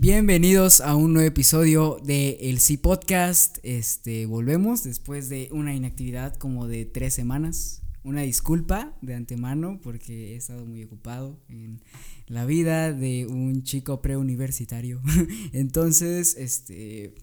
Bienvenidos a un nuevo episodio de El Sí Podcast. Este, volvemos después de una inactividad como de tres semanas. Una disculpa de antemano porque he estado muy ocupado en la vida de un chico preuniversitario. Entonces, este,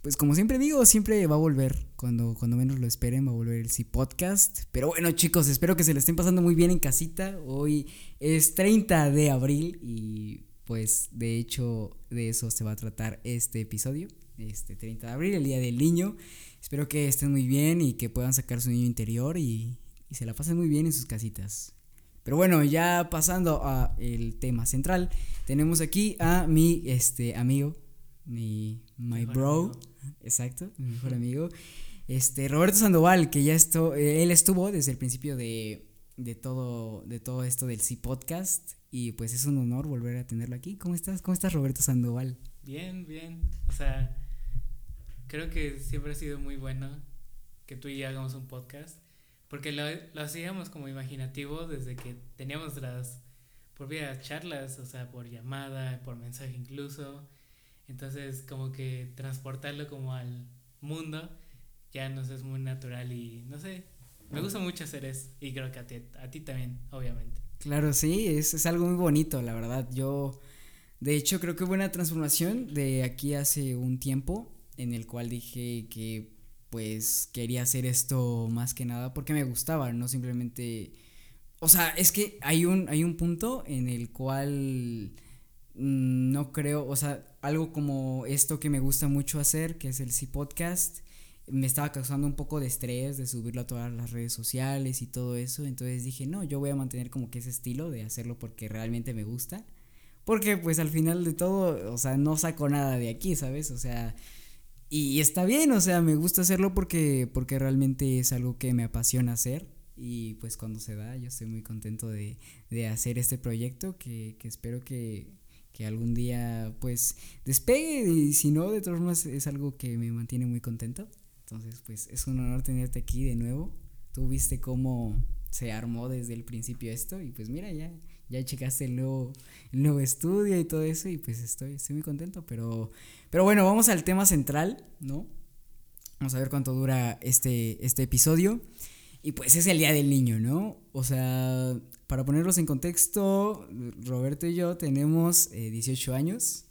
pues como siempre digo, siempre va a volver. Cuando, cuando menos lo esperen, va a volver el Sí Podcast. Pero bueno, chicos, espero que se le estén pasando muy bien en casita. Hoy es 30 de abril y pues de hecho de eso se va a tratar este episodio, este 30 de abril, el Día del Niño. Espero que estén muy bien y que puedan sacar su niño interior y, y se la pasen muy bien en sus casitas. Pero bueno, ya pasando a el tema central, tenemos aquí a mi este amigo, mi my bro, exacto, mi mejor amigo, este Roberto Sandoval, que ya esto, él estuvo desde el principio de, de todo de todo esto del sí podcast y pues es un honor volver a tenerlo aquí. ¿Cómo estás? ¿Cómo estás, Roberto Sandoval? Bien, bien. O sea, creo que siempre ha sido muy bueno que tú y yo hagamos un podcast. Porque lo, lo hacíamos como imaginativo desde que teníamos las propias charlas, o sea, por llamada, por mensaje incluso. Entonces, como que transportarlo como al mundo ya nos es muy natural y no sé, me gusta mucho hacer eso y creo que a ti, a ti también, obviamente. Claro, sí, es, es algo muy bonito, la verdad. Yo, de hecho, creo que hubo una transformación de aquí hace un tiempo en el cual dije que pues quería hacer esto más que nada porque me gustaba, no simplemente... O sea, es que hay un, hay un punto en el cual no creo, o sea, algo como esto que me gusta mucho hacer, que es el C Podcast, me estaba causando un poco de estrés de subirlo a todas las redes sociales y todo eso. Entonces dije, no, yo voy a mantener como que ese estilo de hacerlo porque realmente me gusta. Porque pues al final de todo, o sea, no saco nada de aquí, ¿sabes? O sea, y, está bien, o sea, me gusta hacerlo porque, porque realmente es algo que me apasiona hacer. Y pues cuando se da, yo estoy muy contento de, de hacer este proyecto que, que espero que, que algún día pues despegue y si no, de todas formas es algo que me mantiene muy contento. Entonces, pues es un honor tenerte aquí de nuevo. Tú viste cómo se armó desde el principio esto y pues mira, ya, ya checaste el nuevo, el estudio y todo eso y pues estoy, estoy muy contento. Pero, pero bueno, vamos al tema central, ¿no? Vamos a ver cuánto dura este, este episodio. Y pues es el Día del Niño, ¿no? O sea, para ponerlos en contexto, Roberto y yo tenemos 18 eh, años.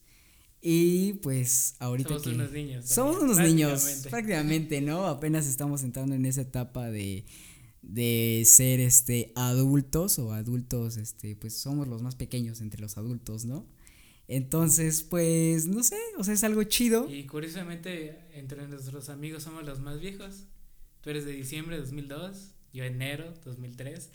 Y pues ahorita somos unos niños. Somos unos niños, prácticamente, ¿no? Apenas estamos entrando en esa etapa de, de ser este adultos o adultos, este, pues somos los más pequeños entre los adultos, ¿no? Entonces, pues, no sé, o sea, es algo chido. Y curiosamente, entre nuestros amigos somos los más viejos. Tú eres de diciembre de 2002, yo enero 2003.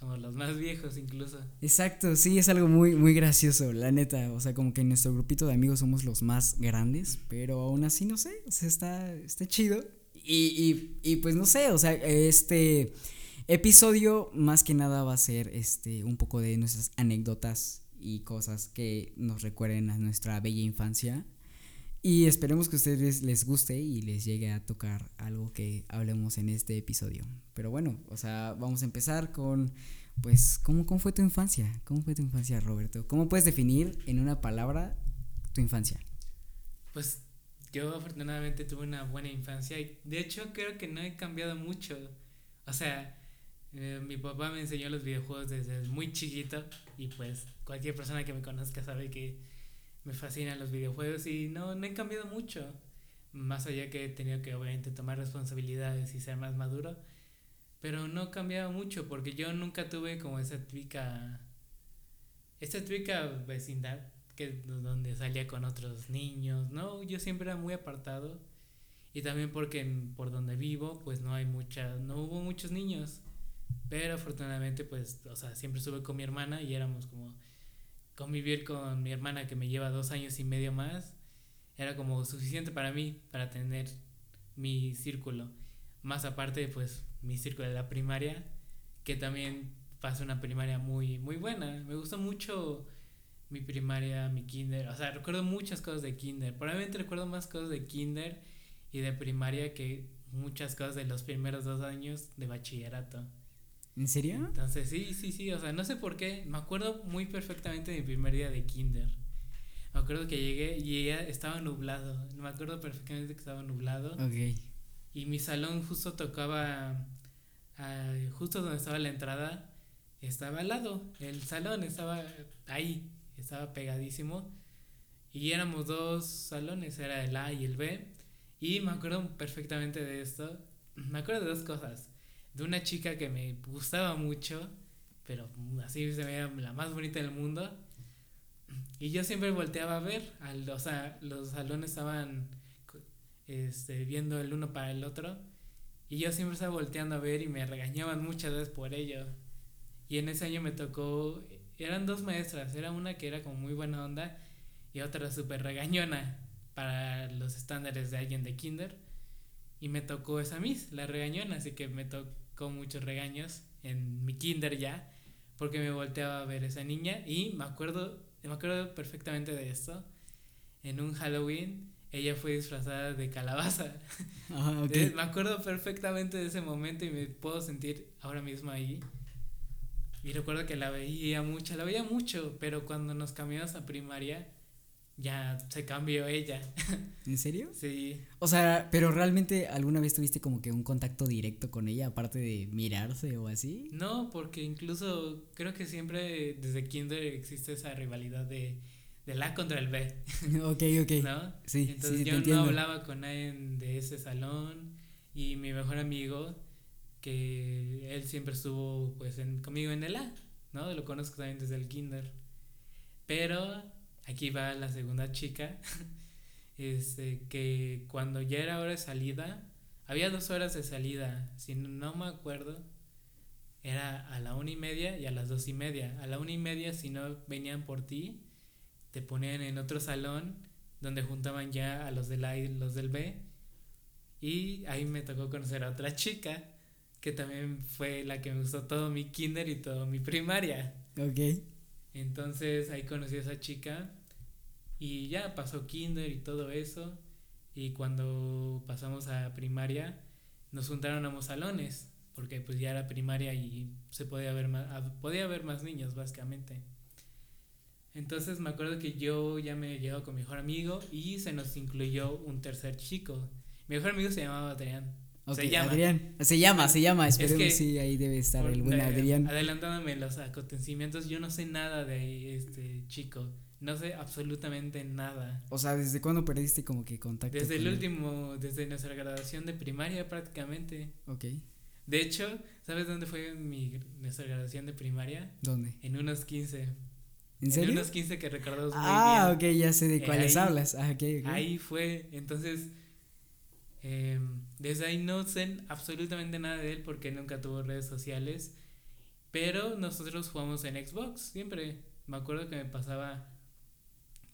Somos los más viejos incluso. Exacto, sí, es algo muy, muy gracioso, la neta. O sea, como que en nuestro grupito de amigos somos los más grandes, pero aún así, no sé, o sea, está, está chido. Y, y, y pues no sé, o sea, este episodio más que nada va a ser este un poco de nuestras anécdotas y cosas que nos recuerden a nuestra bella infancia. Y esperemos que a ustedes les guste y les llegue a tocar algo que hablemos en este episodio. Pero bueno, o sea, vamos a empezar con, pues, ¿cómo, cómo fue tu infancia? ¿Cómo fue tu infancia, Roberto? ¿Cómo puedes definir en una palabra tu infancia? Pues yo afortunadamente tuve una buena infancia y de hecho creo que no he cambiado mucho. O sea, eh, mi papá me enseñó los videojuegos desde muy chiquito y pues cualquier persona que me conozca sabe que me fascinan los videojuegos y no, no he cambiado mucho. Más allá que he tenido que obviamente tomar responsabilidades y ser más maduro. Pero no he cambiado mucho porque yo nunca tuve como esa típica... Esta típica vecindad que donde salía con otros niños, ¿no? Yo siempre era muy apartado. Y también porque por donde vivo pues no hay mucha, no hubo muchos niños. Pero afortunadamente pues, o sea, siempre estuve con mi hermana y éramos como convivir con mi hermana que me lleva dos años y medio más era como suficiente para mí, para tener mi círculo. Más aparte, pues, mi círculo de la primaria, que también pasó una primaria muy, muy buena. Me gustó mucho mi primaria, mi kinder. O sea, recuerdo muchas cosas de kinder. Probablemente recuerdo más cosas de kinder y de primaria que muchas cosas de los primeros dos años de bachillerato. ¿En serio? Entonces, sí, sí, sí, o sea, no sé por qué, me acuerdo muy perfectamente de mi primer día de kinder. Me acuerdo que llegué y ya estaba nublado. Me acuerdo perfectamente que estaba nublado. Ok. Y mi salón justo tocaba, ah, justo donde estaba la entrada, estaba al lado. El salón estaba ahí, estaba pegadísimo. Y éramos dos salones, era el A y el B. Y me acuerdo perfectamente de esto. Me acuerdo de dos cosas. De una chica que me gustaba mucho, pero así se veía la más bonita del mundo. Y yo siempre volteaba a ver, al, o sea, los salones estaban este, viendo el uno para el otro. Y yo siempre estaba volteando a ver y me regañaban muchas veces por ello. Y en ese año me tocó, eran dos maestras, era una que era como muy buena onda y otra súper regañona para los estándares de alguien de kinder. Y me tocó esa Miss, la regañona, así que me tocó muchos regaños en mi kinder ya, porque me volteaba a ver esa niña y me acuerdo, me acuerdo perfectamente de esto. En un Halloween ella fue disfrazada de calabaza. me acuerdo perfectamente de ese momento y me puedo sentir ahora mismo ahí. Y recuerdo que la veía mucho, la veía mucho, pero cuando nos cambiamos a primaria, ya se cambió ella. ¿En serio? Sí. O sea, pero realmente alguna vez tuviste como que un contacto directo con ella, aparte de mirarse o así? No, porque incluso creo que siempre desde kinder existe esa rivalidad de, de la contra el B. ok, ok. ¿No? Sí, Entonces yo no hablaba con nadie de ese salón y mi mejor amigo que él siempre estuvo pues en, conmigo en el A, ¿no? Lo conozco también desde el kinder. Pero aquí va la segunda chica, este, que cuando ya era hora de salida, había dos horas de salida, si no me acuerdo, era a la una y media y a las dos y media. A la una y media, si no venían por ti, te ponían en otro salón donde juntaban ya a los del A y los del B. Y ahí me tocó conocer a otra chica que también fue la que me gustó todo mi kinder y todo mi primaria. Ok. Entonces ahí conocí a esa chica y ya pasó kinder y todo eso. Y cuando pasamos a primaria, nos juntaron a salones, porque pues ya era primaria y se podía ver más, podía haber más niños básicamente. Entonces me acuerdo que yo ya me llevo con mi mejor amigo y se nos incluyó un tercer chico. Mi mejor amigo se llamaba Adrián se llama. Adrián. Se llama, se llama. Esperemos que, sí, ahí debe estar el buen Adrián. Adelantándome los acontecimientos, yo no sé nada de este chico. No sé absolutamente nada. O sea, ¿desde cuándo perdiste como que contacto? Desde el último, desde nuestra graduación de primaria prácticamente. Ok. De hecho, ¿sabes dónde fue mi, nuestra graduación de primaria? ¿Dónde? En unos 15. ¿En serio? En unos 15 que recordamos muy ah, bien. Ah, ok, ya sé de eh, cuáles hablas. Ah, okay, Ahí fue, entonces Em, desde ahí no sé absolutamente nada de él porque nunca tuvo redes sociales. Pero nosotros jugamos en Xbox siempre. Me acuerdo que me pasaba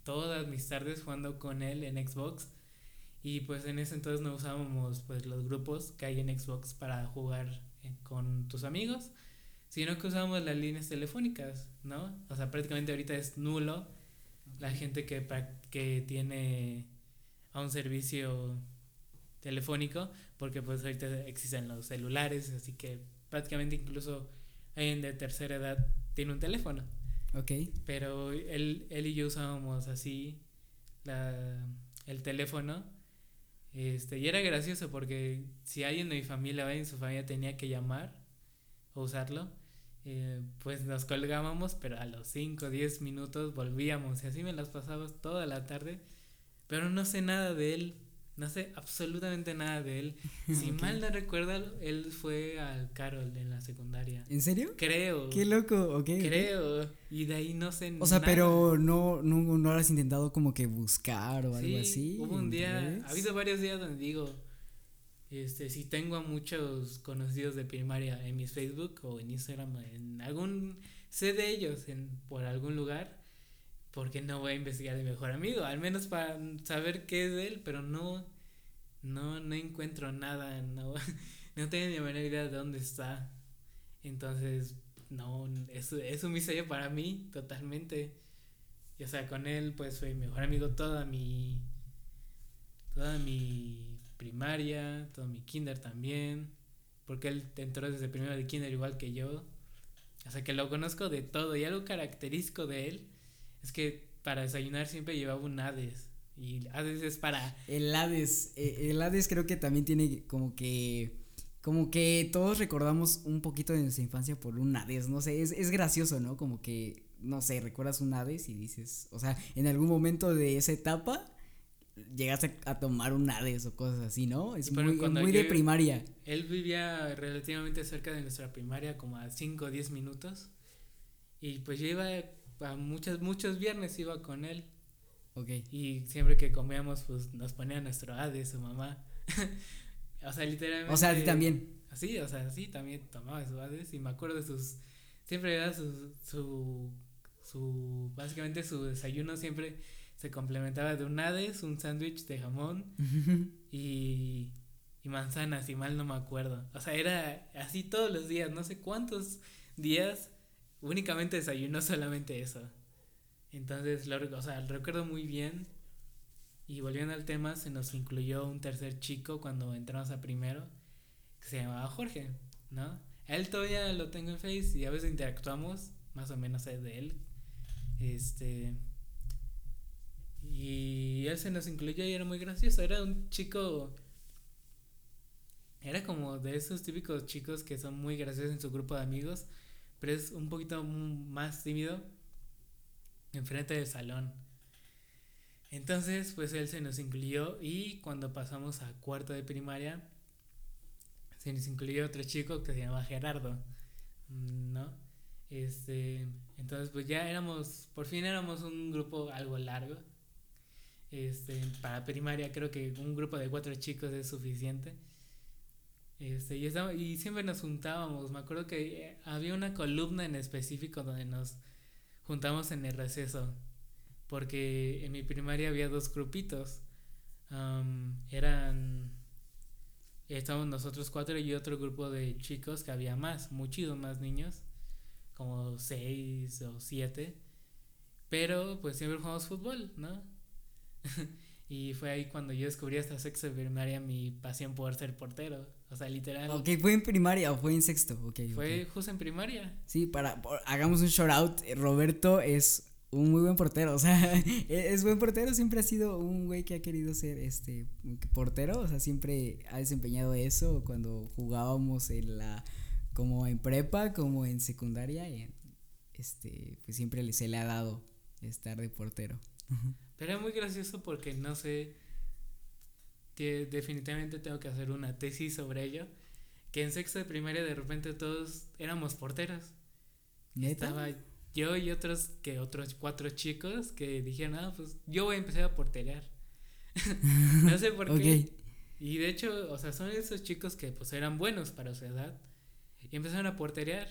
todas mis tardes jugando con él en Xbox. Y pues en ese entonces no usábamos pues los grupos que hay en Xbox para jugar eh, con tus amigos, sino que usábamos las líneas telefónicas, ¿no? O sea, prácticamente ahorita es nulo la gente que, que tiene a un servicio telefónico, porque pues ahorita existen los celulares, así que prácticamente incluso alguien de tercera edad tiene un teléfono. Ok. Pero él, él y yo usábamos así la, el teléfono. Este, y era gracioso porque si alguien de mi familia, en su familia tenía que llamar o usarlo, eh, pues nos colgábamos, pero a los 5 o 10 minutos volvíamos y así me las pasaba toda la tarde. Pero no sé nada de él, no sé absolutamente nada de él. Si mal no recuerdo, él fue al Carol en la secundaria. ¿En serio? Creo. Qué loco, ok. Creo. Y de ahí no sé. O sea, pero no, no, no has intentado como que buscar o algo así. Hubo un día, ha habido varios días donde digo, este, si tengo a muchos conocidos de primaria en mis Facebook o en Instagram, en algún, sé de ellos en, por algún lugar porque no voy a investigar de mejor amigo? Al menos para saber qué es de él, pero no, no, no encuentro nada, no, no tengo ni menor idea de dónde está. Entonces, no, es, es un misterio para mí, totalmente. Y, o sea, con él, pues, fue mi mejor amigo toda mi, toda mi primaria, todo mi kinder también, porque él entró desde primero de kinder igual que yo. O sea, que lo conozco de todo y algo característico de él es que para desayunar siempre llevaba un Hades. Y Hades es para. El Hades. eh, El Hades creo que también tiene como que. Como que todos recordamos un poquito de nuestra infancia por un Hades. No sé, es, es gracioso, ¿no? Como que. No sé, recuerdas un Hades y dices. O sea, en algún momento de esa etapa. Llegaste a tomar un Hades o cosas así, ¿no? Es Pero muy, cuando muy de primaria. Él vivía relativamente cerca de nuestra primaria, como a 5 o 10 minutos. Y pues yo iba a muchos, muchos viernes iba con él. Ok. Y siempre que comíamos, pues nos ponía nuestro Hades, su mamá. o sea, literalmente. O sea, a ti también. Sí, o sea, sí, también tomaba su Hades. Y me acuerdo de sus. Siempre era su. su, su básicamente su desayuno siempre se complementaba de un Hades, un sándwich de jamón y, y manzanas, si mal no me acuerdo. O sea, era así todos los días, no sé cuántos días, únicamente desayunó solamente eso. Entonces, lo, o sea, lo recuerdo muy bien. Y volviendo al tema, se nos incluyó un tercer chico cuando entramos a primero, que se llamaba Jorge, ¿no? Él todavía lo tengo en Face y a veces interactuamos, más o menos sé de él. Este. Y él se nos incluyó y era muy gracioso. Era un chico. Era como de esos típicos chicos que son muy graciosos en su grupo de amigos, pero es un poquito más tímido enfrente del salón. Entonces, pues él se nos incluyó y cuando pasamos a cuarto de primaria, se nos incluyó otro chico que se llama Gerardo, ¿no? Este, entonces pues ya éramos, por fin éramos un grupo algo largo. Este, para primaria creo que un grupo de cuatro chicos es suficiente. Este, y, estaba- y siempre nos juntábamos. Me acuerdo que eh, había una columna en específico donde nos juntamos en el receso. Porque en mi primaria había dos grupitos. Eran. Estábamos nosotros cuatro y otro grupo de chicos que había más, muchísimos más niños. Como seis o siete. Pero pues siempre jugamos fútbol, ¿no? y fue ahí cuando yo descubrí hasta sexto de primaria mi pasión por ser portero. O sea, literal. Ok, fue en primaria o fue en sexto. Ok, Fue justo en primaria. Sí, para, por- hagamos un shout out. eh, Roberto es un muy buen portero. O sea, e- es buen portero. Siempre ha sido un güey que ha querido ser este portero. O sea, siempre ha desempeñado eso cuando jugábamos en la. como en prepa, como en secundaria. y, este, pues siempre se le ha dado estar de portero. Pero es muy gracioso porque no sé. Que definitivamente tengo que hacer una tesis sobre ello. Que en sexto de primaria de repente todos éramos porteros. ¿Neta? Estaba yo y otros que otros cuatro chicos que dijeron, ah, pues yo voy a empezar a porterear. no sé por qué. Y de hecho, o sea, son esos chicos que pues eran buenos para su edad. Y empezaron a porterear.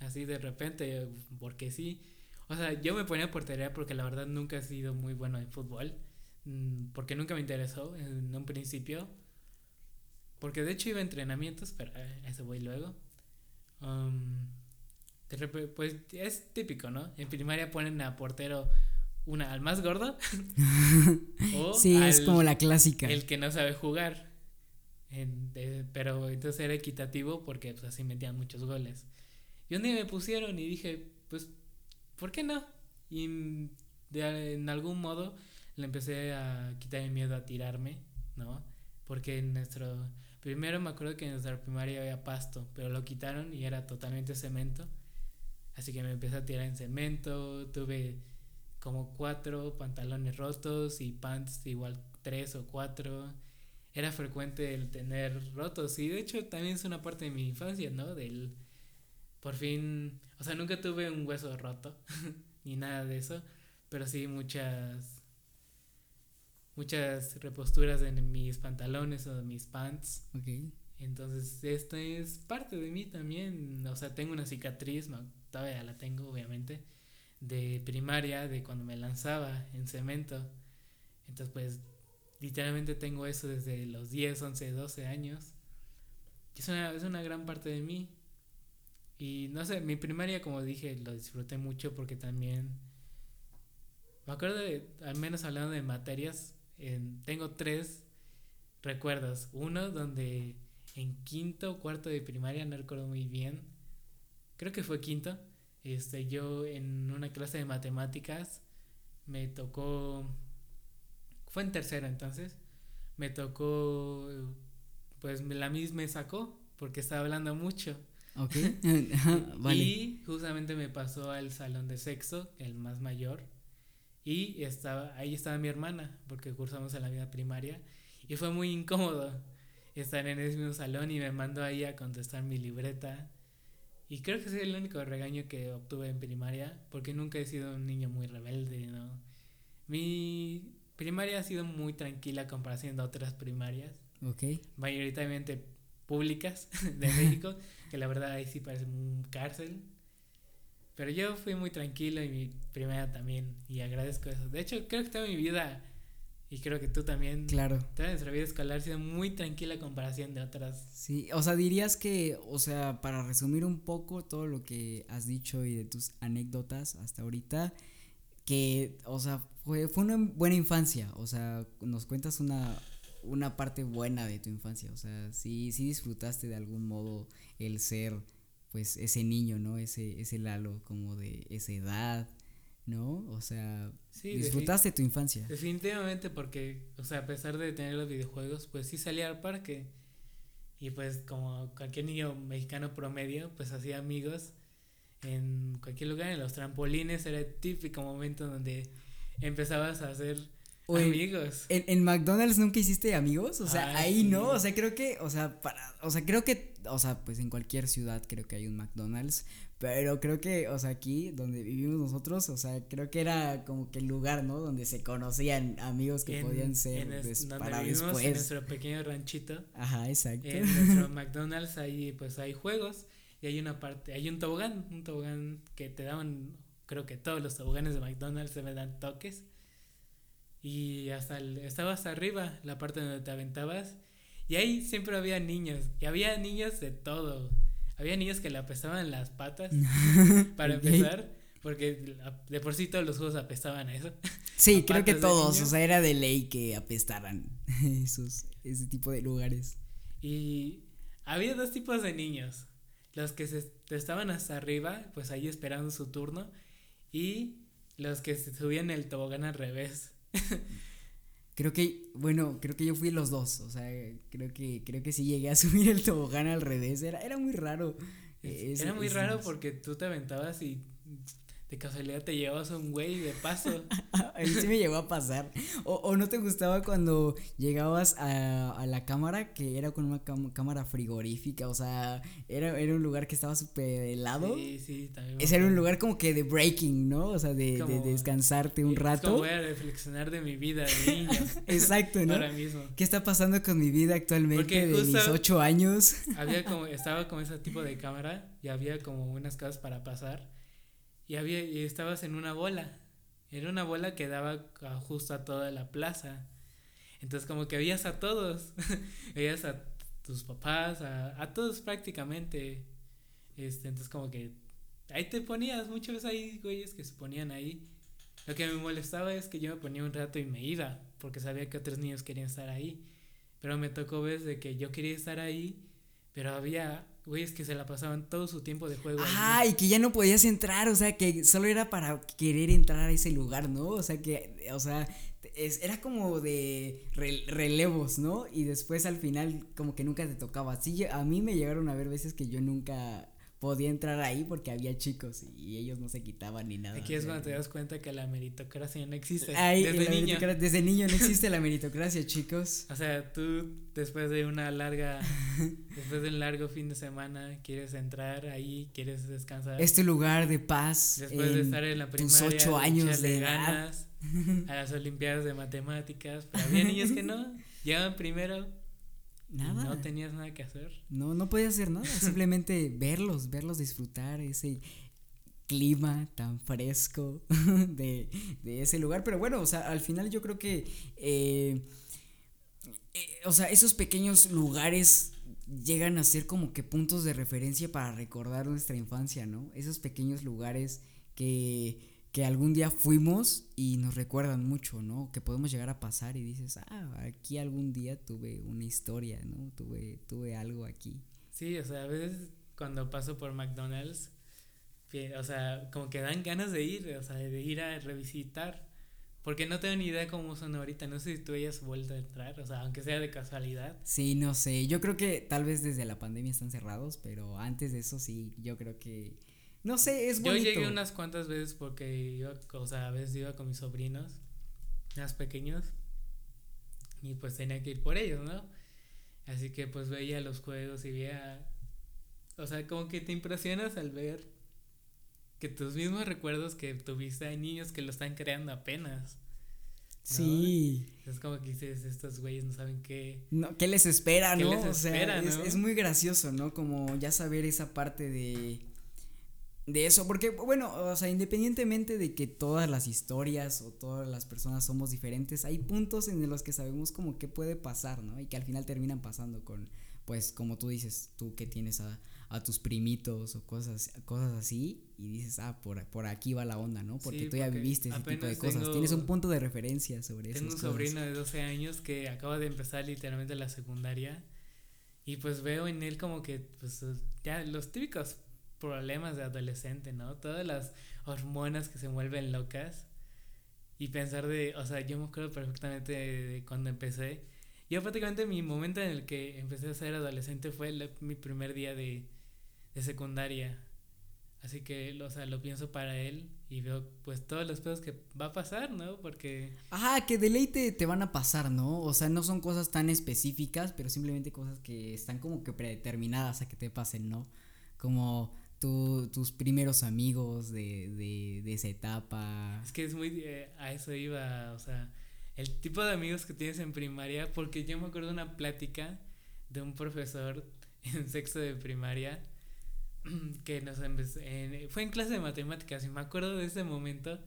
Así de repente, porque sí. O sea, yo me ponía a porterear porque la verdad nunca he sido muy bueno en fútbol. Mm, Porque nunca me interesó en un principio. Porque de hecho iba a entrenamientos, pero a eso voy luego. Um, pues es típico, ¿no? En primaria ponen a portero una al más gordo. o Sí, es al- como la clásica. el que no sabe jugar. En- de- pero entonces era equitativo porque pues, así metían muchos goles. Y un día me pusieron y dije, pues, ¿por qué no? Y mm, de- en algún modo le empecé a quitar el miedo a tirarme, ¿no? Porque en nuestro... Primero me acuerdo que en nuestra primaria había pasto, pero lo quitaron y era totalmente cemento. Así que me empecé a tirar en cemento, tuve como cuatro pantalones rotos y pants igual tres o cuatro. Era frecuente el tener rotos y de hecho también es una parte de mi infancia, ¿no? Del por fin, o sea, nunca tuve un hueso roto ni nada de eso, pero sí muchas muchas reposturas en mis pantalones o en mis pants. Entonces, esto es parte de mí también. O sea, tengo una cicatriz, todavía la tengo, obviamente, de primaria, de cuando me lanzaba en cemento. Entonces, pues, literalmente tengo eso desde los 10, 11, 12 años. Es una, es una gran parte de mí. Y no sé, mi primaria, como dije, lo disfruté mucho porque también. Me acuerdo de, al menos hablando de materias, en- tengo tres recuerdos. Uno donde en quinto o cuarto de primaria, no recuerdo muy bien, creo que fue quinto, este, yo en una clase de matemáticas me tocó, fue en tercero entonces, me tocó, pues la misma me sacó porque estaba hablando mucho. Ok, vale. Y justamente me pasó al salón de sexo, el más mayor, y estaba, ahí estaba mi hermana, porque cursamos en la vida primaria, y fue muy incómodo estar en ese mismo salón y me mandó ahí a contestar mi libreta. Y creo que ese es el único regaño que obtuve en primaria, porque nunca he sido un niño muy rebelde, ¿no? Mi primaria ha sido muy tranquila a comparación de otras primarias. Ok. Mayoritariamente públicas de México, que la verdad ahí sí parece un cárcel. Pero yo fui muy tranquilo y mi primaria también, y agradezco eso. De hecho, creo que toda mi vida y creo que tú también. Claro. Toda nuestra vida escolar ha sido muy tranquila en comparación de otras. Sí, o sea, dirías que, o sea, para resumir un poco todo lo que has dicho y de tus anécdotas hasta ahorita, que, o sea, fue, fue una buena infancia, o sea, nos cuentas una, una parte buena de tu infancia, o sea, sí, sí disfrutaste de algún modo el ser, pues, ese niño, ¿no? Ese, ese Lalo como de esa edad, ¿no? O sea, disfrutaste tu infancia. Definitivamente porque, o sea, a pesar de tener los videojuegos, pues sí salía al parque y pues como cualquier niño mexicano promedio, pues hacía amigos en cualquier lugar, en los trampolines, era el típico momento donde empezabas a hacer amigos. En, en, McDonald's nunca hiciste amigos, o sea, ahí no, o sea, creo que, o sea, para, o sea, creo que, o sea, pues en cualquier ciudad creo que hay un McDonald's, pero creo que, o sea, aquí donde vivimos nosotros, o sea, creo que era como que el lugar, ¿no? Donde se conocían amigos que podían ser en para después. En nuestro pequeño ranchito. Ajá, exacto. En nuestro McDonald's ahí pues hay juegos y hay una parte, hay un tobogán, un tobogán que te daban, creo que todos los toboganes de McDonald's se me dan toques. Y hasta el, estaba hasta arriba, la parte donde te aventabas. Y ahí siempre había niños. Y había niños de todo había niños que le apestaban las patas para empezar. Porque de por sí todos los juegos apestaban a eso. Sí, creo que todos, o sea, era de ley que apestaran esos, ese tipo de lugares. Y había dos tipos de niños. Los que se estaban hasta arriba, pues ahí esperando su turno. Y los que se subían el tobogán al revés. Creo que, bueno, creo que yo fui los dos, o sea, creo que, creo que sí llegué a subir el tobogán al revés, era, era muy raro. era muy raro porque tú te aventabas y de casualidad te llevabas a un güey de paso. a mí sí me llegó a pasar. O, o no te gustaba cuando llegabas a, a la cámara, que era con una cámara frigorífica, o sea, era, era un lugar que estaba súper helado. Sí, sí, también. Ese era un lugar como que de breaking, ¿no? O sea, de, de descansarte un rato. voy a reflexionar de mi vida de niño. Exacto, ¿no? Ahora mismo. ¿Qué está pasando con mi vida actualmente de mis ocho años? había como, estaba como ese tipo de cámara y había como unas cosas para pasar y había y estabas en una bola. Era una bola que daba justo a toda la plaza. Entonces como que veías a todos, veías a tus papás, a, a todos prácticamente. Este, entonces como que ahí te ponías, muchas veces hay güeyes que se ponían ahí. Lo que me molestaba es que yo me ponía un rato y me iba, porque sabía que otros niños querían estar ahí. Pero me tocó ver de que yo quería estar ahí, pero había güeyes que se la pasaban todo su tiempo de juego. Ah, y que ya no podías entrar, o sea, que solo era para querer entrar a ese lugar, ¿no? O sea, que, o sea, era como de relevos, ¿no? Y después al final como que nunca te tocaba. Sí, a mí me llegaron a ver veces que yo nunca podía entrar ahí porque había chicos y ellos no se quitaban ni nada. Aquí es cuando te das cuenta que la meritocracia no existe. desde niño. Desde niño no existe la meritocracia, chicos. O sea, tú después de una larga, después de un largo fin de semana, quieres entrar ahí, quieres descansar. Este lugar de paz. Después de estar en la primaria. Tus ocho años de ganas a las olimpiadas de matemáticas. Pero había niños que no, llegaban primero Nada. No tenías nada que hacer. No, no podías hacer nada, simplemente verlos, verlos disfrutar ese clima tan fresco de, ese lugar. Pero bueno, o sea, al final yo creo que, eh, eh, o sea, esos pequeños lugares llegan a ser como que puntos de referencia para recordar nuestra infancia, ¿no? Esos pequeños lugares que que algún día fuimos y nos recuerdan mucho, ¿no? Que podemos llegar a pasar y dices, ah, aquí algún día tuve una historia, ¿no? Tuve, tuve algo aquí. Sí, o sea, a veces cuando paso por McDonald's, o sea, como que dan ganas de ir, o sea, de ir a revisitar, Porque no tengo ni idea cómo son ahorita. No sé si tú hayas vuelto a entrar, o sea, aunque sea de casualidad. Sí, no sé. Yo creo que tal vez desde la pandemia están cerrados, pero antes de eso sí, yo creo que. No sé, es bonito. Yo llegué unas cuantas veces porque iba, o sea, a veces iba con mis sobrinos, más pequeños, y pues tenía que ir por ellos, ¿no? Así que pues veía los juegos y veía. O sea, como que te impresionas al ver que tus mismos recuerdos que tuviste hay niños que lo están creando apenas. Sí. Es como que dices, estos güeyes no saben qué. No, ¿Qué les espera, ¿Qué no? Les espera, o sea, es, es, muy gracioso, ¿no? Como ya saber esa parte de. De eso, porque, bueno, o sea, independientemente de que todas las historias o todas las personas somos diferentes, hay puntos en los que sabemos como qué puede pasar, ¿no? Y que al final terminan pasando con, pues, como tú dices, tú que tienes a, a tus primitos o cosas, cosas así y dices, ah, por, por aquí va la onda, ¿no? Porque tú ya viviste ese tipo de cosas. Tienes un punto de referencia sobre eso. Tengo un sobrino de 12 años que acaba de empezar literalmente la secundaria y pues veo en él como que, pues, ya los típicos problemas de adolescente, ¿no? Todas las hormonas que se vuelven locas y pensar de, o sea, yo me acuerdo perfectamente de cuando empecé. Yo prácticamente mi momento en el que empecé a ser adolescente fue mi primer día de, de secundaria. Así que, o sea, lo pienso para él y veo pues todos los pedos que va a pasar, ¿no? Porque... Ajá, que deleite te van a pasar, ¿no? O sea, no son cosas tan específicas, pero simplemente cosas que están como que predeterminadas a que te pasen, ¿no? Como tu, tus primeros amigos de, de, de, esa etapa. Es que es muy... Eh, a eso iba, o sea, el tipo de amigos que tienes en primaria, porque yo me acuerdo de una plática de un profesor en sexto de primaria que nos fue en clase de matemáticas y me acuerdo de ese momento.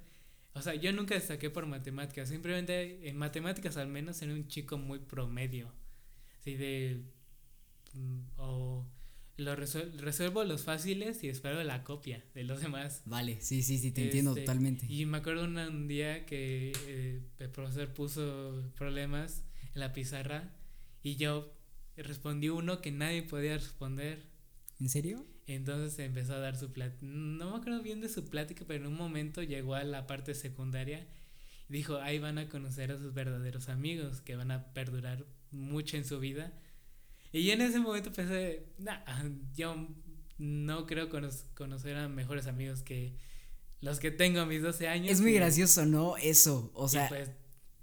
O sea, yo nunca destaqué por matemáticas, simplemente en matemáticas al menos era un chico muy promedio. Así de... Mm, o lo resuelvo los fáciles y espero la copia de los demás. Vale, sí, sí, sí, te entiendo este, totalmente. Y me acuerdo un día que eh, el profesor puso problemas en la pizarra y yo respondí uno que nadie podía responder. ¿En serio? Entonces empezó a dar su plática, no me acuerdo bien de su plática, pero en un momento llegó a la parte secundaria y dijo, ahí van a conocer a sus verdaderos amigos que van a perdurar mucho en su vida. Y en ese momento pensé, nah, yo no creo conocer a mejores amigos que los que tengo a mis 12 años. Es muy gracioso, ¿no? Eso, o sea... Pues,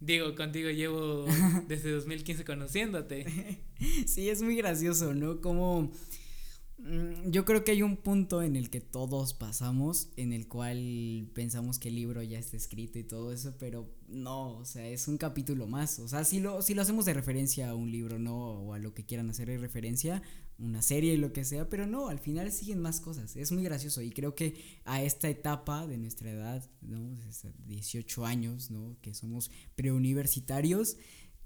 digo, contigo llevo desde 2015 conociéndote. sí, es muy gracioso, ¿no? Como yo creo que hay un punto en el que todos pasamos, en el cual pensamos que el libro ya está escrito y todo eso, pero no, o sea, es un capítulo más. O sea, si lo, si lo hacemos de referencia a un libro, no, o a lo que quieran hacer de referencia, una serie y lo que sea, pero no, al final siguen más cosas. Es muy gracioso y creo que a esta etapa de nuestra edad, ¿no? 18 años, ¿no? Que somos preuniversitarios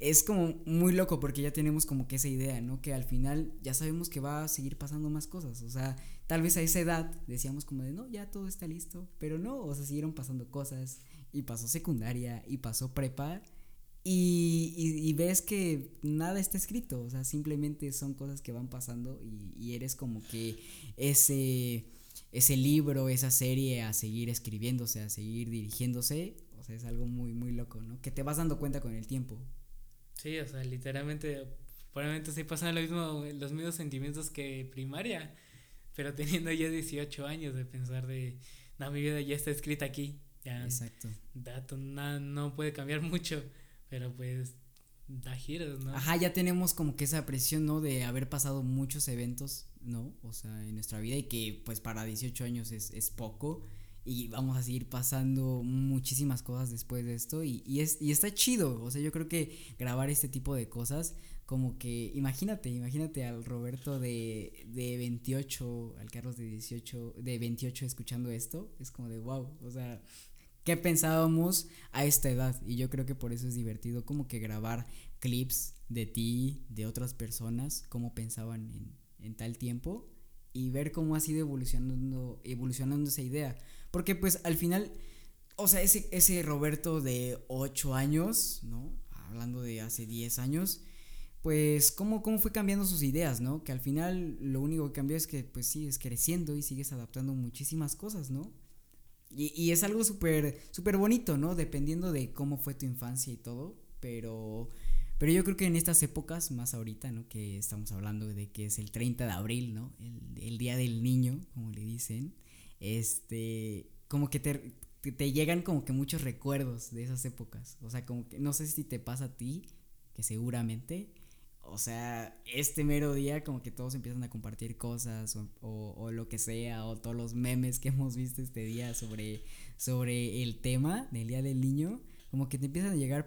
es como muy loco porque ya tenemos como que esa idea, ¿no? Que al final ya sabemos que va a seguir pasando más cosas. O sea, tal vez a esa edad decíamos como de, no, ya todo está listo. Pero no, o sea, siguieron pasando cosas. Y pasó secundaria y pasó prepa. Y, y, ves que nada está escrito. O sea, simplemente son cosas que van pasando y, y eres como que ese, ese libro, esa serie a seguir escribiéndose, a seguir dirigiéndose. O sea, es algo muy, muy loco, ¿no? Que te vas dando cuenta con el tiempo. Sí, o sea, literalmente, probablemente se pasan lo mismo, los mismos sentimientos que primaria, pero teniendo ya 18 años de pensar de, no, mi vida ya está escrita aquí, ya. Exacto. Dato, nada, no puede cambiar mucho, pero pues da giros, ¿no? Ajá, ya tenemos como que esa presión, ¿no? De haber pasado muchos eventos, ¿no? O sea, en nuestra vida y que pues para 18 años es, es poco y vamos a seguir pasando muchísimas cosas después de esto y, y, es, y está chido, o sea, yo creo que grabar este tipo de cosas, como que imagínate, imagínate al Roberto de, de 28, al Carlos de 18, de 28 escuchando esto, es como de wow, o sea, ¿qué pensábamos a esta edad? Y yo creo que por eso es divertido como que grabar clips de ti, de otras personas, cómo pensaban en, en tal tiempo y ver cómo ha sido evolucionando, evolucionando esa idea. Porque pues al final, o sea, ese, ese Roberto de 8 años, ¿no? Hablando de hace 10 años, pues cómo, cómo fue cambiando sus ideas, ¿no? Que al final lo único que cambió es que pues sigues creciendo y sigues adaptando muchísimas cosas, ¿no? Y, y es algo súper, súper bonito, ¿no? Dependiendo de cómo fue tu infancia y todo, pero... Pero yo creo que en estas épocas, más ahorita, ¿no? Que estamos hablando de que es el 30 de abril, ¿no? El, el Día del Niño, como le dicen. Este, como que te, te, llegan como que muchos recuerdos de esas épocas. O sea, como que no sé si te pasa a ti, que seguramente. O sea, este mero día como que todos empiezan a compartir cosas o, o, lo que sea, o todos los memes que hemos visto este día sobre, sobre el tema del Día del Niño como que te empiezan a llegar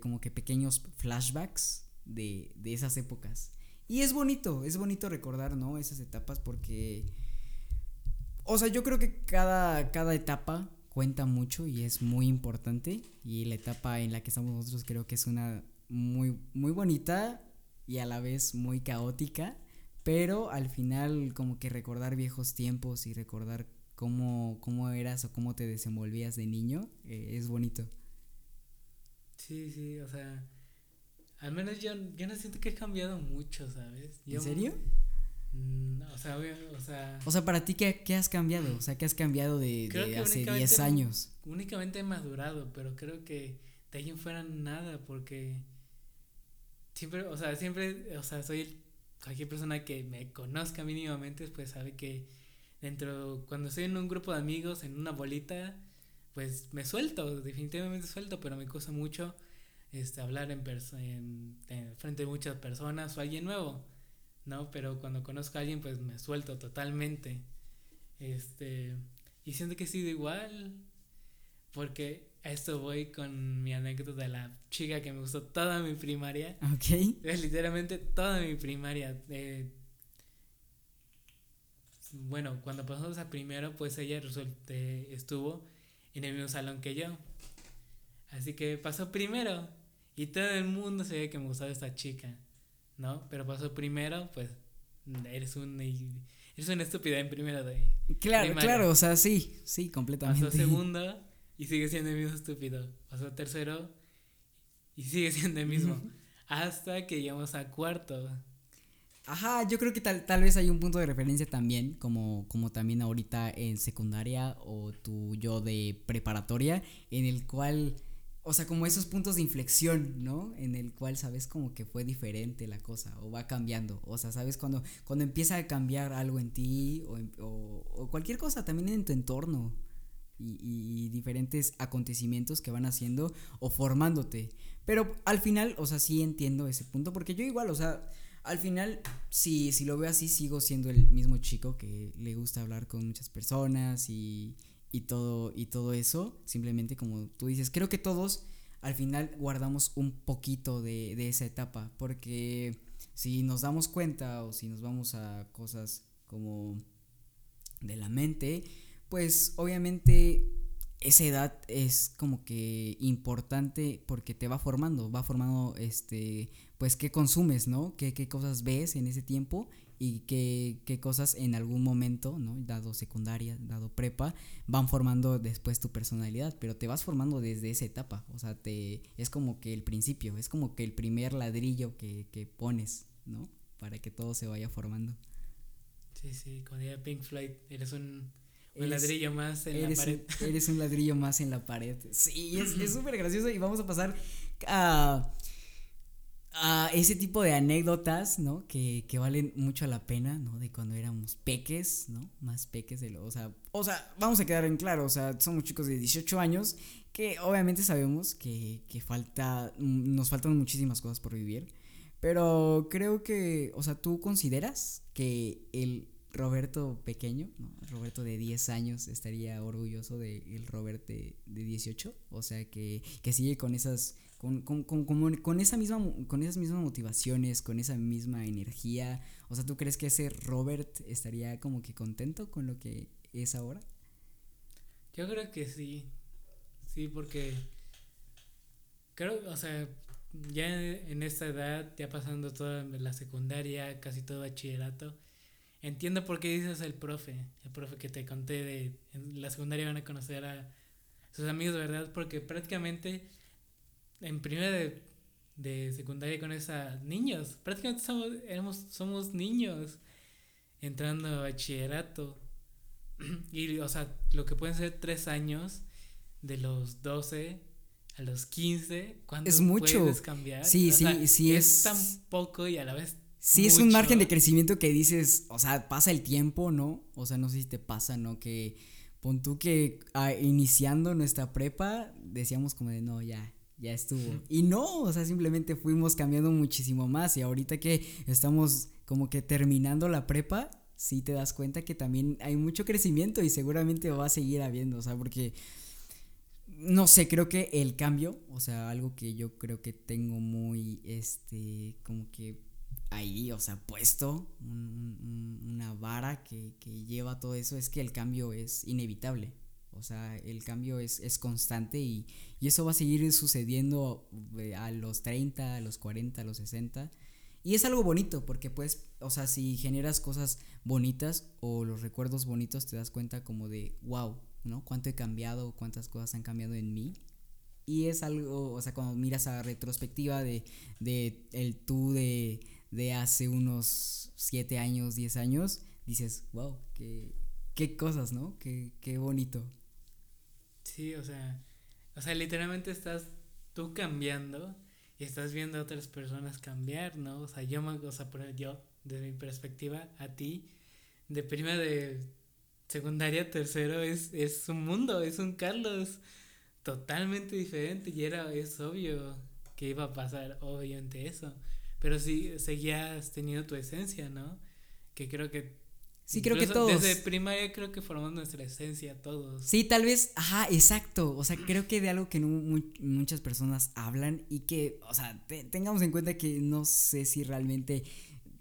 como que pequeños flashbacks de, de esas épocas. Y es bonito, es bonito recordar, ¿no? Esas etapas porque... O sea, yo creo que cada, cada etapa cuenta mucho y es muy importante. Y la etapa en la que estamos nosotros creo que es una muy, muy bonita y a la vez muy caótica. Pero al final como que recordar viejos tiempos y recordar cómo, cómo eras o cómo te desenvolvías de niño eh, es bonito. Sí, sí, o sea, al menos yo, yo no siento que he cambiado mucho, ¿sabes? ¿En serio? Mm, o sea, o sea... O sea, para ti, ¿qué, qué has cambiado? O sea, ¿qué has cambiado de, de hace 10 años? Únicamente he madurado, pero creo que de ahí en fuera nada, porque siempre, o sea, siempre, o sea, soy cualquier persona que me conozca mínimamente, pues sabe que dentro, cuando estoy en un grupo de amigos, en una bolita, pues me suelto, definitivamente suelto, pero me cuesta mucho este, hablar en, en, frente de muchas personas o alguien nuevo, ¿no? Pero cuando conozco a alguien, pues me suelto totalmente. Este, y siento que he sido igual, porque a esto voy con mi anécdota de la chica que me gustó toda mi primaria. Ok. Es literalmente toda mi primaria. Eh, bueno, cuando pasamos a primero, pues ella resulte, estuvo en el mismo salón que yo. Así que pasó primero y todo el mundo sabía que me gustaba esta chica, ¿no? Pero pasó primero, pues eres un eres una estúpida en primero de Claro, claro, o sea, sí, sí, completamente. Pasó segundo y sigue siendo el mismo estúpido. Pasó tercero y sigue siendo el mismo. hasta que llegamos a cuarto. Ajá, yo creo que tal, tal vez hay un punto de referencia también, como, como también ahorita en secundaria o tu yo de preparatoria, en el cual, o sea, como esos puntos de inflexión, ¿no? En el cual sabes como que fue diferente la cosa o va cambiando, o sea, sabes cuando, cuando empieza a cambiar algo en ti o, o, cualquier cosa también en tu entorno y, y diferentes acontecimientos que van haciendo o formándote. Pero al final, o sea, sí entiendo ese punto, porque yo igual, o sea al final, si, lo veo así, sigo siendo el mismo chico que le gusta hablar con muchas personas y, y, todo, y todo eso. Simplemente como tú dices, creo que todos al final guardamos un poquito de, de esa etapa. Porque si nos damos cuenta o si nos vamos a cosas como de la mente, pues obviamente esa edad es como que importante porque te va formando, va formando este pues qué consumes, ¿no? Qué, qué cosas ves en ese tiempo y qué, qué, cosas en algún momento, ¿no? Dado secundaria, dado prepa, van formando después tu personalidad, pero te vas formando desde esa etapa, o sea, te, es como que el principio, es como que el primer ladrillo que, que pones, ¿no? Para que todo se vaya formando. Sí, sí, cuando era Pink Floyd, eres un, un ladrillo más en la pared. eres un ladrillo más en la pared. Sí, es súper gracioso y vamos a pasar a a ese tipo de anécdotas, ¿no? Que, que, valen mucho la pena, ¿no? De cuando éramos peques, ¿no? Más peques de lo, o sea, o sea, vamos a quedar en claro, o sea, somos chicos de 18 años que obviamente sabemos que, que falta, nos faltan muchísimas cosas por vivir, pero creo que, o sea, tú consideras que el Roberto pequeño, ¿no? Roberto de 10 años estaría orgulloso del el Robert de, de 18, o sea, que, que sigue con esas con, con, con, con, esa misma, con esas mismas motivaciones, con esa misma energía. O sea, ¿tú crees que ese Robert estaría como que contento con lo que es ahora? Yo creo que sí. Sí, porque creo, o sea, ya en esta edad, ya pasando toda la secundaria, casi todo bachillerato, entiendo por qué dices el profe, el profe que te conté de en la secundaria van a conocer a sus amigos, ¿verdad? Porque prácticamente en primera de, de secundaria con esos niños. Prácticamente somos, éramos, somos niños entrando a bachillerato. y, o sea, lo que pueden ser tres años, de los 12 a los 15, cuando es mucho. puedes cambiar? Sí, sí, sí. Es, tan poco y a la vez. Sí, es un margen de crecimiento que dices, o sea, pasa el tiempo, ¿no? O sea, no sé si te pasa, ¿no? Que pon tú que ah, iniciando nuestra prepa decíamos como de, no, ya, ya estuvo. Y no, o sea, simplemente fuimos cambiando muchísimo más y ahorita que estamos como que terminando la prepa, sí te das cuenta que también hay mucho crecimiento y seguramente va a seguir habiendo, o sea, porque no sé, creo que el cambio, o sea, algo que yo creo que tengo muy, este, como que ahí, o sea, puesto una vara que, que, lleva todo eso, es que el cambio es inevitable. O sea, el cambio es, es constante y, y, eso va a seguir sucediendo eh, a los 30, a los 40, a los 60. Y es algo bonito porque pues, o sea, si generas cosas bonitas o los recuerdos bonitos, te das cuenta como de, wow, ¿no? Cuánto he cambiado, cuántas cosas han cambiado en mí. Y es algo, o sea, cuando miras a retrospectiva de, de el tú de, de hace unos 7 años, 10 años, dices, wow, qué, qué cosas, ¿no? Qué, qué bonito. Sí, o sea, o sea, literalmente estás tú cambiando y estás viendo a otras personas cambiar, ¿no? O sea, yo, o sea, yo, desde mi perspectiva, a ti, de prima de secundaria, tercero, es, es un mundo, es un Carlos totalmente diferente y era, es obvio que iba a pasar, obviamente, eso. Pero sí, seguías teniendo tu esencia, ¿no? Que creo que Sí, creo que todos. Desde primaria creo que formamos nuestra esencia todos. Sí, tal vez, ajá, exacto. O sea, creo que de algo que no muchas personas hablan y que, o sea, tengamos en cuenta que no sé si realmente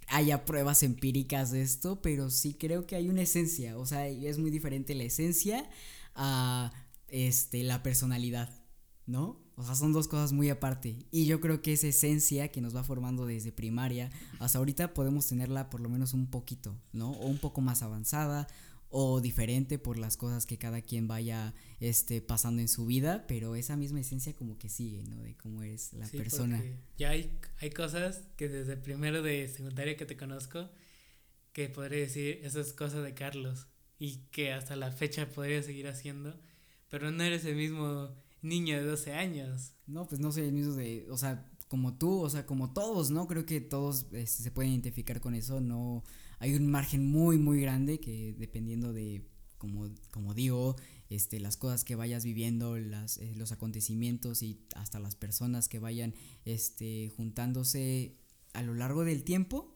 haya pruebas empíricas de esto, pero sí creo que hay una esencia. O sea, es muy diferente la esencia a este, la personalidad, ¿no? O sea, son dos cosas muy aparte. Y yo creo que esa esencia que nos va formando desde primaria hasta ahorita podemos tenerla por lo menos un poquito, ¿no? O un poco más avanzada o diferente por las cosas que cada quien vaya este pasando en su vida, pero esa misma esencia como que sigue, ¿no? De cómo es la persona. Ya hay, hay cosas que desde primero de secundaria que te conozco que podría decir, eso es cosa de Carlos y que hasta la fecha podría seguir haciendo, pero no eres el mismo niño de 12 años. No, pues no soy el de, o sea, como tú, o sea, como todos, ¿no? Creo que todos este, se pueden identificar con eso, no hay un margen muy muy grande que dependiendo de como, como digo, este, las cosas que vayas viviendo, las, eh, los acontecimientos y hasta las personas que vayan este, juntándose a lo largo del tiempo,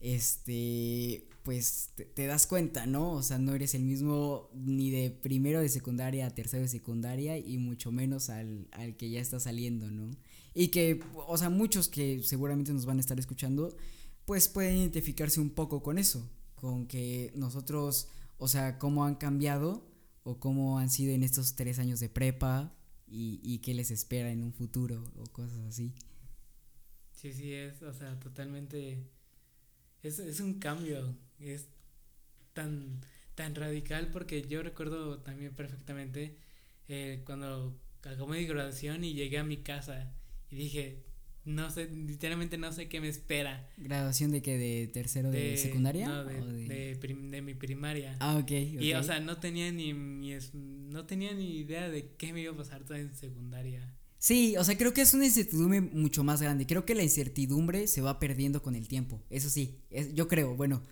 este, pues te, das cuenta, ¿no? O sea, no eres el mismo ni de primero de secundaria a tercero de secundaria y mucho menos al, al que ya está saliendo, ¿no? Y que, o sea, muchos que seguramente nos van a estar escuchando, pues pueden identificarse un poco con eso, con que nosotros, o sea, cómo han cambiado o cómo han sido en estos tres años de prepa y, y qué les espera en un futuro o cosas así. Sí, sí, es, o sea, totalmente es, es un cambio, es tan, tan radical porque yo recuerdo también perfectamente eh, cuando acabé mi graduación y llegué a mi casa y dije, no sé, literalmente no sé qué me espera. ¿Graduación de qué? ¿De tercero de, secundaria? No, de, de... de, mi primaria. Ah, ok. Y, o sea, no tenía ni, no tenía ni idea de qué me iba a pasar toda en secundaria. Sí, o sea, creo que es una incertidumbre mucho más grande. Creo que la incertidumbre se va perdiendo con el tiempo. Eso sí, yo creo, bueno,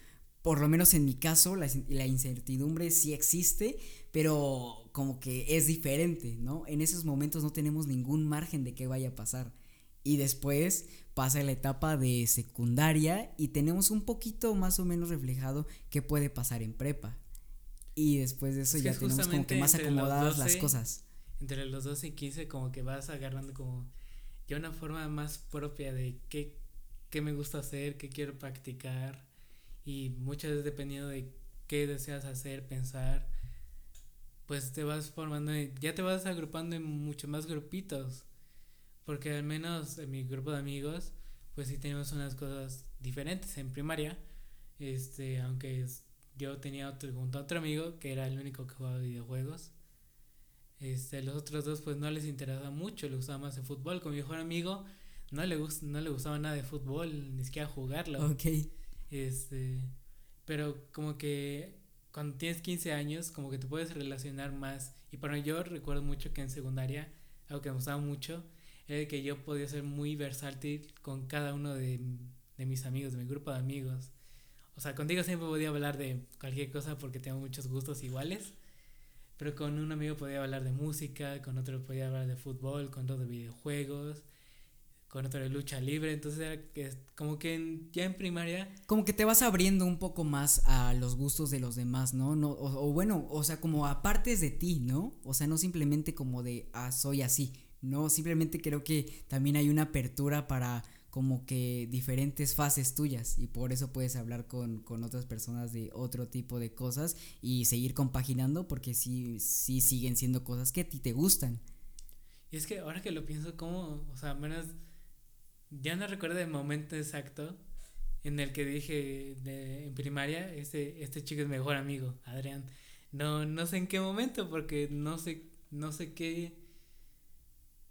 por lo menos en mi caso, la, la, incertidumbre sí existe, pero como que es diferente, ¿no? En esos momentos no tenemos ningún margen de qué vaya a pasar. Y después pasa la etapa de secundaria y tenemos un poquito más o menos reflejado qué puede pasar en prepa. Y después de eso ya tenemos como que más acomodadas las cosas entre los 12 y 15 como que vas agarrando como ya una forma más propia de qué, qué me gusta hacer, qué quiero practicar. Y muchas veces dependiendo de qué deseas hacer, pensar, pues te vas formando, ya te vas agrupando en mucho más grupitos, porque al menos en mi grupo de amigos, pues sí tenemos unas cosas diferentes en primaria, este, aunque yo tenía otro, junto a otro amigo que era el único que jugaba videojuegos, este, los otros dos pues no les interesaba mucho, le gustaba más el fútbol. Con mi mejor amigo no le, no le gustaba nada de fútbol, ni siquiera jugarlo. Ok. Este, pero como que cuando tienes 15 años, como que te puedes relacionar más. Y para yo recuerdo mucho que en secundaria, algo que me gustaba mucho, era que yo podía ser muy versátil con cada uno de, de mis amigos, de mi grupo de amigos. O sea, contigo siempre podía hablar de cualquier cosa porque tengo muchos gustos iguales. Pero con un amigo podía hablar de música, con otro podía hablar de fútbol, con otro de videojuegos con otro de lucha libre, entonces era que como que ya en primaria como que te vas abriendo un poco más a los gustos de los demás, ¿no? no o, bueno, o sea, como a partes de ti, ¿no? O sea, no simplemente como de ah soy así, no, simplemente creo que también hay una apertura para como que diferentes fases tuyas y por eso puedes hablar con, con otras personas de otro tipo de cosas y seguir compaginando porque sí, sí siguen siendo cosas que a ti te gustan. Y es que ahora que lo pienso como, o sea, menos ya no recuerdo el momento exacto en el que dije de, en primaria, este, este chico es mi mejor amigo, Adrián. No, no sé en qué momento, porque no sé, no sé qué,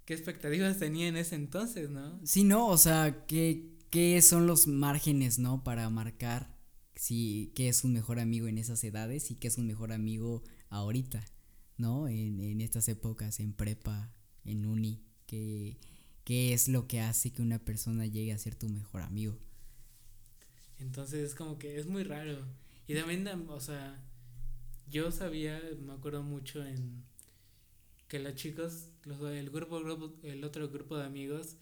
qué expectativas tenía en ese entonces, ¿no? Sí, no, o sea, ¿qué, qué son los márgenes, ¿no? Para marcar si qué es un mejor amigo en esas edades y qué es un mejor amigo ahorita, ¿no? En, en estas épocas, en prepa, en uni, que qué es lo que hace que una persona llegue a ser tu mejor amigo. Entonces es como que es muy raro. Y también, o sea, yo sabía, me acuerdo mucho en que los chicos, los, el grupo, el otro grupo de amigos,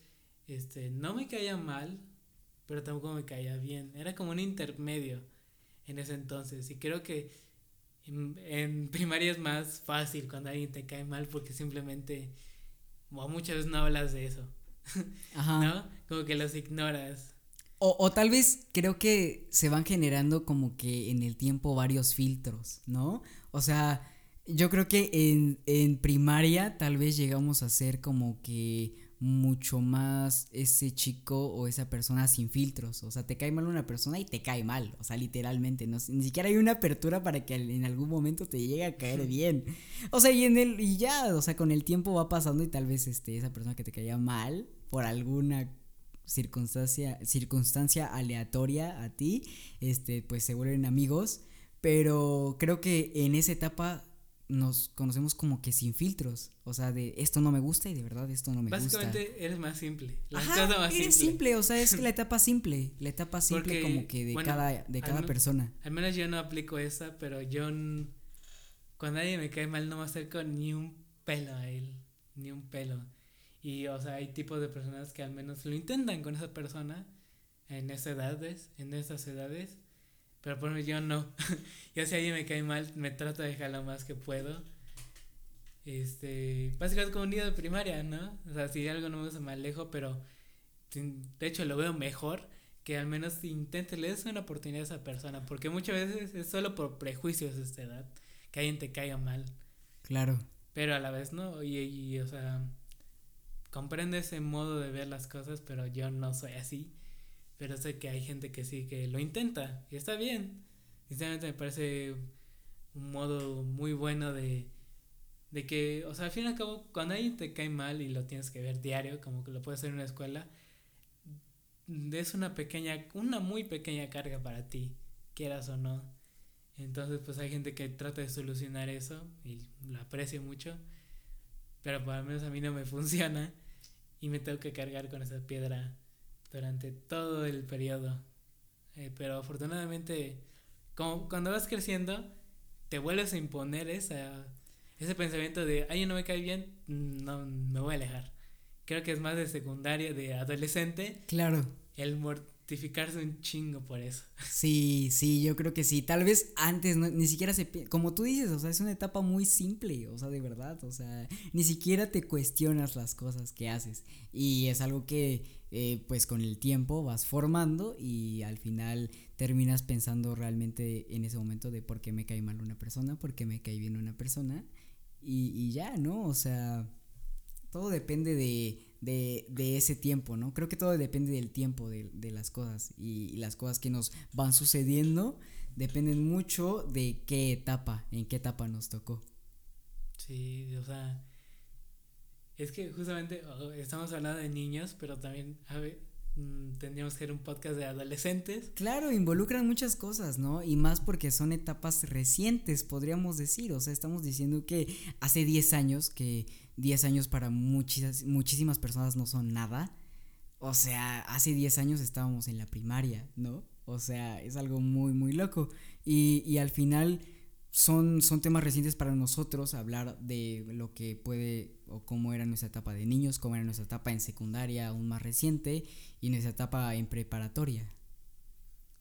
este, no me caía mal, pero tampoco me caía bien. Era como un intermedio en ese entonces. Y creo que en, en primaria es más fácil cuando alguien te cae mal porque simplemente o muchas veces no hablas de eso. Ajá. ¿No? Como que los ignoras. O, o, tal vez creo que se van generando como que en el tiempo varios filtros, ¿no? O sea, yo creo que en, en primaria tal vez llegamos a ser como que mucho más ese chico o esa persona sin filtros. O sea, te cae mal una persona y te cae mal. O sea, literalmente. No, ni siquiera hay una apertura para que en algún momento te llegue a caer bien. O sea, y en el, y ya, o sea, con el tiempo va pasando y tal vez este, esa persona que te caía mal por alguna circunstancia, circunstancia aleatoria a ti, este, pues se vuelven amigos. Pero creo que en esa etapa nos conocemos como que sin filtros. O sea, de esto no me gusta y de verdad esto no me gusta. Básicamente eres más simple. La Ajá, más eres simple. O sea, es la etapa simple. La etapa simple como que de cada, de cada persona. Al menos yo no aplico esa, pero yo cuando alguien me cae mal no me acerco ni un pelo a él. Ni un pelo. Y o sea, hay tipos de personas que al menos lo intentan con esa persona en esas edades, en esas edades pero por ejemplo, yo no. yo si alguien me cae mal, me trato de dejar lo más que puedo. Este, básicamente como un nido de primaria, ¿no? O sea, si algo no me gusta me alejo, pero de hecho lo veo mejor que al menos intente le des una oportunidad a esa persona, porque muchas veces es solo por prejuicios de esta edad que alguien te caiga mal. Claro. Pero a la vez no, y, y o sea, comprende ese modo de ver las cosas, pero yo no soy así. Pero sé que hay gente que sí, que lo intenta y está bien. Sinceramente me parece un modo muy bueno de, de que, o sea, al fin y al cabo, cuando alguien te cae mal y lo tienes que ver diario, como que lo puedes hacer en una escuela, es una pequeña, una muy pequeña carga para ti, quieras o no. Entonces, pues hay gente que trata de solucionar eso y lo aprecio mucho, pero por lo menos a mí no me funciona y me tengo que cargar con esa piedra durante todo el periodo. Eh, pero afortunadamente, como cuando vas creciendo, te vuelves a imponer esa, ese pensamiento de, ay, no me cae bien, no, me voy a alejar. Creo que es más de secundaria, de adolescente. Claro. El mortificarse un chingo por eso. Sí, sí, yo creo que sí. Tal vez antes ni siquiera se... Como tú dices, o sea, es una etapa muy simple, o sea, de verdad, o sea, ni siquiera te cuestionas las cosas que haces. Y es algo que eh, pues con el tiempo vas formando y al final terminas pensando realmente en ese momento de por qué me cae mal una persona, por qué me cae bien una persona y, y ya, ¿no? O sea, todo depende de, de, de, ese tiempo, ¿no? Creo que todo depende del tiempo de, de las cosas y, y, las cosas que nos van sucediendo dependen mucho de qué etapa, en qué etapa nos tocó. Sí, o sea, es que justamente estamos hablando de niños, pero también mm, tendríamos que ser un podcast de adolescentes. Claro, involucran muchas cosas, ¿no? Y más porque son etapas recientes, podríamos decir. O sea, estamos diciendo que hace 10 años, que 10 años para muchas, muchísimas personas no son nada. O sea, hace 10 años estábamos en la primaria, ¿no? O sea, es algo muy, muy loco. Y, y al final son, son temas recientes para nosotros hablar de lo que puede o cómo era nuestra etapa de niños, cómo era nuestra etapa en secundaria aún más reciente y nuestra etapa en preparatoria.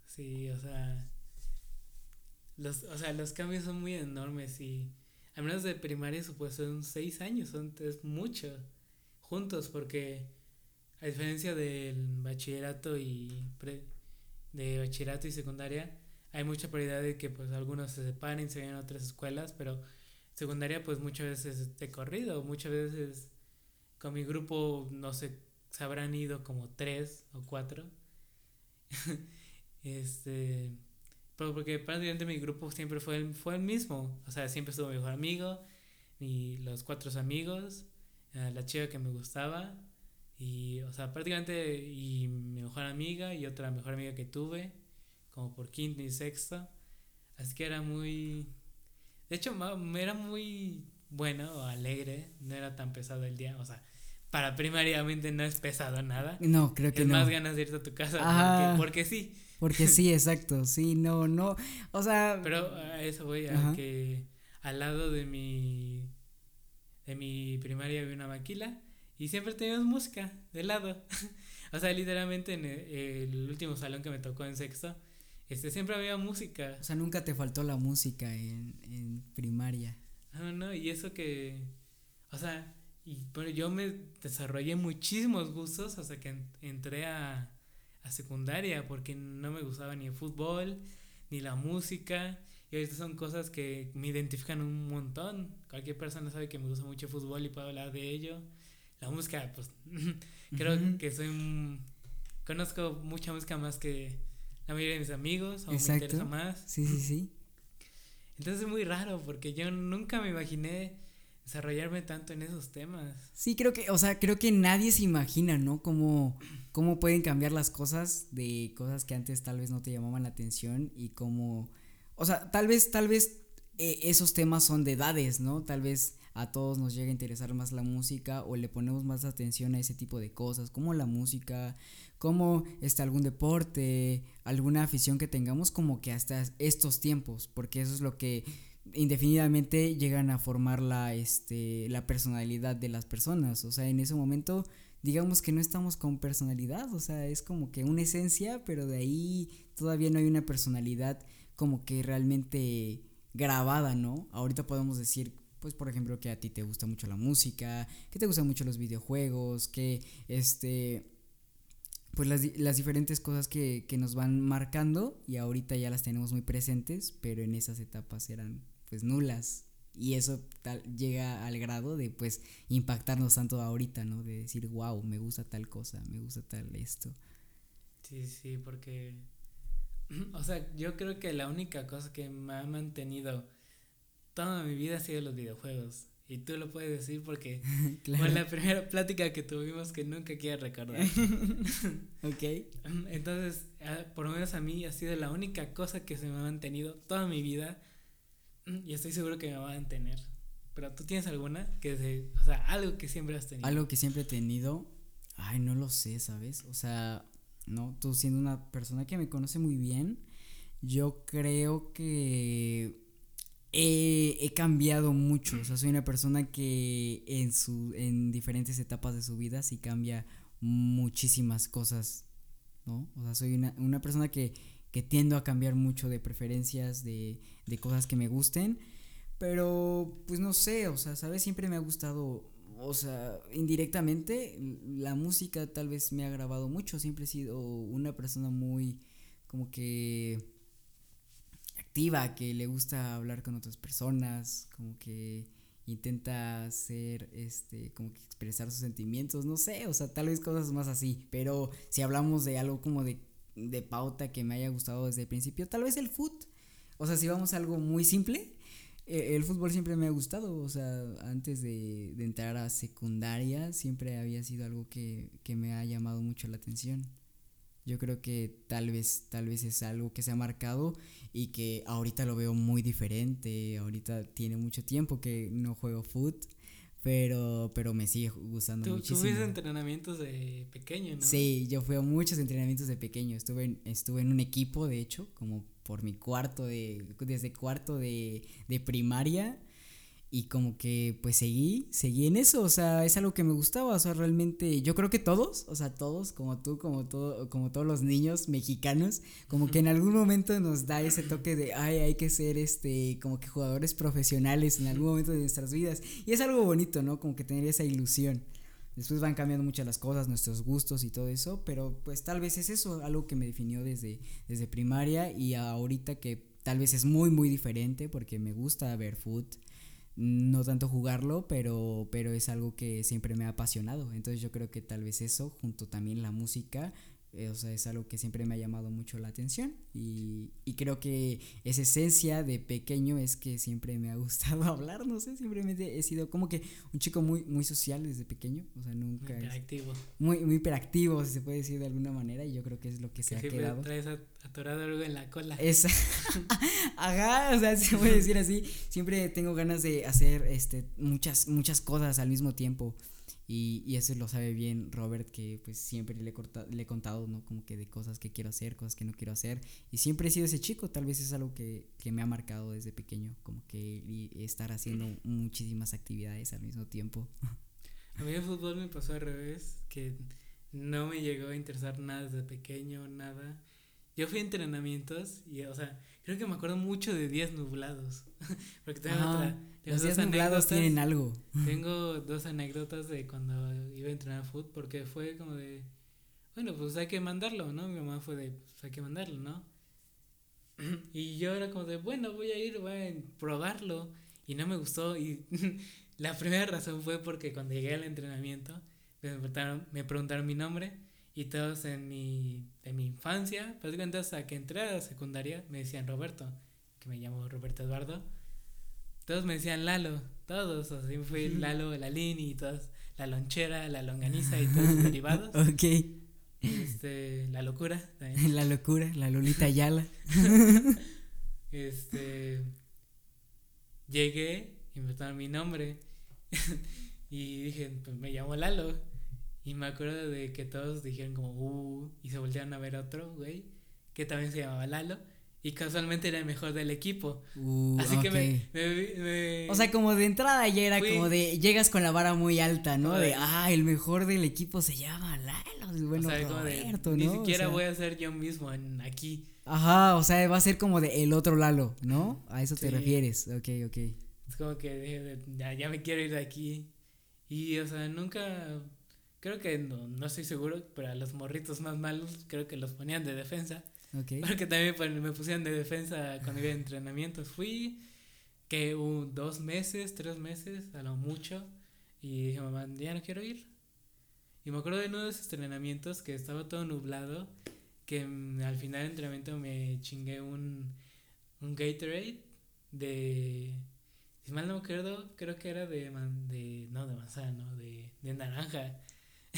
Sí, o sea, los, o sea, los cambios son muy enormes y al menos de primaria pues son seis años, son, es mucho juntos porque a diferencia del bachillerato y de bachillerato y secundaria, hay mucha probabilidad de que pues algunos se separen, se vayan a otras escuelas, pero secundaria pues muchas veces de corrido, muchas veces con mi grupo no sé, se habrán ido como tres o cuatro. este, pero porque prácticamente mi grupo siempre fue el, fue el mismo, o sea, siempre estuvo mi mejor amigo, y los cuatro amigos, eh, la chica que me gustaba, y, o sea, prácticamente, y mi mejor amiga y otra mejor amiga que tuve como por quinto y sexto. Así que era muy... De hecho, era muy bueno, alegre, no era tan pesado el día, o sea, para primariamente no es pesado nada. No, creo que es no. más ganas de irte a tu casa porque, sí. Porque sí, exacto, sí, no, no, o sea... Pero a eso voy, a que al lado de mi, de mi primaria había una maquila y siempre teníamos música de lado. o sea, literalmente en el último salón que me tocó en sexto, este, siempre había música. O sea, nunca te faltó la música en, en primaria. No, no, y eso que, o sea, y bueno, yo me desarrollé muchísimos gustos hasta que entré a, a secundaria porque no me gustaba ni el fútbol, ni la música. Y estas son cosas que me identifican un montón. Cualquier persona sabe que me gusta mucho el fútbol y puedo hablar de ello. La música, pues creo que soy... conozco mucha música más que la mayoría de mis amigos o me interesa más. Sí, sí, sí. Entonces es muy raro porque yo nunca me imaginé desarrollarme tanto en esos temas. Sí, creo que, o sea, creo que nadie se imagina, ¿no? Cómo, cómo pueden cambiar las cosas de cosas que antes tal vez no te llamaban la atención y cómo, o sea, tal vez, tal vez eh, esos temas son de edades, ¿no? Tal vez a todos nos llega a interesar más la música o le ponemos más atención a ese tipo de cosas, como la música, como está algún deporte, alguna afición que tengamos como que hasta estos tiempos, porque eso es lo que indefinidamente llegan a formar la, este, la personalidad de las personas, o sea, en ese momento digamos que no estamos con personalidad, o sea, es como que una esencia, pero de ahí todavía no hay una personalidad como que realmente grabada, ¿no? Ahorita podemos decir, pues por ejemplo, que a ti te gusta mucho la música, que te gustan mucho los videojuegos, que este pues las, las diferentes cosas que, que, nos van marcando y ahorita ya las tenemos muy presentes, pero en esas etapas eran pues nulas y eso tal, llega al grado de pues impactarnos tanto ahorita, ¿no? De decir, wow, me gusta tal cosa, me gusta tal esto. Sí, sí, porque, o sea, yo creo que la única cosa que me ha mantenido toda mi vida ha sido los videojuegos. Y tú lo puedes decir porque fue la primera plática que tuvimos que nunca quiero recordar. ok. Entonces, por lo menos a mí ha sido la única cosa que se me ha mantenido toda mi vida y estoy seguro que me va a mantener. Pero tú tienes alguna que se, o sea, algo que siempre has tenido. Algo que siempre he tenido. Ay, no lo sé, ¿sabes? O sea, no, tú siendo una persona que me conoce muy bien, yo creo que he, cambiado mucho. O sea, soy una persona que en, su, en diferentes etapas de su vida sí cambia muchísimas cosas, ¿no? O sea, soy una, una persona que, que, tiendo a cambiar mucho de preferencias, de, de cosas que me gusten. Pero, pues no sé, o sea, ¿sabes? Siempre me ha gustado, o sea, indirectamente, la música tal vez me ha grabado mucho. Siempre he sido una persona muy, como que que le gusta hablar con otras personas, como que intenta hacer, este, como que expresar sus sentimientos, no sé, o sea, tal vez cosas más así, pero si hablamos de algo como de, de pauta que me haya gustado desde el principio, tal vez el foot, o sea, si vamos a algo muy simple, E, el fútbol siempre me ha gustado, o sea, antes de, de entrar a secundaria siempre había sido algo que, que, me ha llamado mucho la atención. Yo creo que tal vez, tal vez es algo que se ha marcado y que ahorita lo veo muy diferente, ahorita tiene mucho tiempo que no juego fútbol pero, pero me sigue gustando muchísimo. Tú fuiste entrenamientos de pequeño, ¿no? Sí, yo fui a muchos entrenamientos de pequeño. Estuve en, estuve en un equipo, de hecho, como por mi cuarto de, desde cuarto de, de primaria y como que pues seguí, seguí en eso, o sea, es algo que me gustaba, o sea, realmente yo creo que todos, o sea, todos, como tú, como todo, como todos los niños mexicanos, como que en algún momento nos da ese toque de, ay, hay que ser este, como que jugadores profesionales en algún momento de nuestras vidas, y es algo bonito, ¿no? Como que tener esa ilusión. Después van cambiando muchas las cosas, nuestros gustos y todo eso, pero pues tal vez es eso, algo que me definió desde, desde primaria y ahorita que tal vez es muy, muy diferente porque me gusta ver foot no tanto jugarlo, pero, pero es algo que siempre me ha apasionado. Entonces yo creo que tal vez eso, junto también la música, o sea, es algo que siempre me ha llamado mucho la atención y, y, creo que esa esencia de pequeño es que siempre me ha gustado hablar, no sé, simplemente he sido como que un chico muy, muy social desde pequeño, o sea, nunca... Muy hiperactivo. muy, muy hiperactivo, si se puede decir de alguna manera, y yo creo que es lo que, se ha quedado. traes atorado algo en la cola. Esa. Ajá, o sea, se puede decir así, siempre tengo ganas de hacer este, muchas, muchas cosas al mismo tiempo. Y, y, eso lo sabe bien Robert, que pues siempre le he, le he contado, ¿no? Como que de cosas que quiero hacer, cosas que no quiero hacer. Y siempre he sido ese chico, tal vez es algo que, que me ha marcado desde pequeño, como que estar haciendo muchísimas actividades al mismo tiempo. A mí el fútbol me pasó al revés, que no me llegó a interesar nada desde pequeño, nada. Yo fui a entrenamientos y, o sea, creo que me acuerdo mucho de días nublados. Porque tengo otra los días nublados tienen algo. Tengo dos anécdotas de cuando iba a entrenar fútbol, porque fue como de, bueno, pues hay que mandarlo, ¿no? Mi mamá fue de, pues hay que mandarlo, ¿no? Y yo era como de, bueno, voy a ir, voy a probarlo. Y no me gustó. Y la primera razón fue porque cuando llegué al entrenamiento, me preguntaron, me preguntaron mi nombre. Y todos en mi, en mi infancia, prácticamente hasta que entré a la secundaria, me decían Roberto, que me llamo Roberto Eduardo todos me decían Lalo, todos, así fui Lalo, la Lini y todos, la lonchera, la longaniza y todos los derivados. Ok. Este, la locura también. La locura, la Lolita Ayala. este, llegué tomaron mi nombre y dije, pues me llamo Lalo. Y me acuerdo de que todos dijeron como, uh, y se voltearon a ver otro, güey, que también se llamaba Lalo y casualmente era el mejor del equipo. Uh, Así que me, O sea, como de entrada ya era como de. Llegas con la vara muy alta, ¿no? De, ah, el mejor del equipo se llama Lalo. Bueno, o sea, Roberto, Ni siquiera voy a ser yo mismo en, aquí. Ajá, o sea, va a ser como de el otro Lalo, ¿no? A eso te refieres. Ok, ok. Es como que ya, ya me quiero ir de aquí. Y, o sea, nunca. Creo que no, no estoy seguro, pero a los morritos más malos creo que los ponían de defensa. Porque también pues, me pusieron de defensa cuando iba a entrenamientos. Fui que un, dos meses, tres meses, a lo mucho. Y dije, mamá, ya no quiero ir. Y me acuerdo de uno de esos entrenamientos que estaba todo nublado. Que al final del entrenamiento me chingué un, un Gatorade de. Si mal no me acuerdo, creo que era de. de no, de manzana, no, de, de naranja.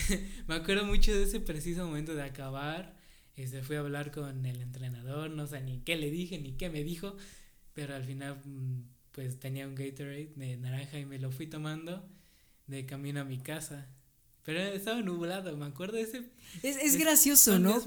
me acuerdo mucho de ese preciso momento de acabar este, fui a hablar con el entrenador, no sé ni qué le dije, ni qué me dijo, pero al final mm, pues tenía un Gatorade de naranja y me lo fui tomando de camino a mi casa. Pero estaba nublado, me acuerdo de ese. Es, es, gracioso, ¿no?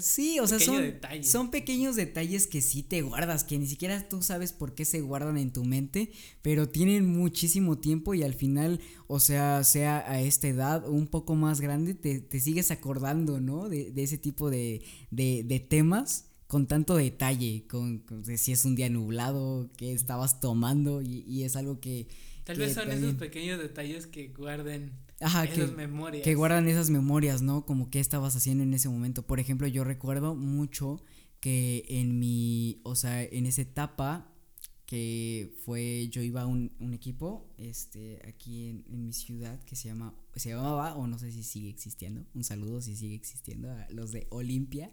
sí, o sea, son, son pequeños detalles que sí te guardas, que ni siquiera tú sabes por qué se guardan en tu mente, pero tienen muchísimo tiempo y al final, o sea, sea a esta edad o un poco más grande, te, te sigues acordando, ¿no? De, de ese tipo de, de, de, temas con tanto detalle, con, si es un día nublado, que estabas tomando y, y es algo que... Tal vez son esos pequeños detalles que guarden Ajá, que, que guardan esas memorias, ¿no? Como qué estabas haciendo en ese momento. Por ejemplo, yo recuerdo mucho que en mi, o sea, en esa etapa que fue, yo iba a un, un equipo, este, aquí en, en, mi ciudad que se llama, se llamaba, o no sé si sigue existiendo, un saludo si sigue existiendo, a los de Olimpia.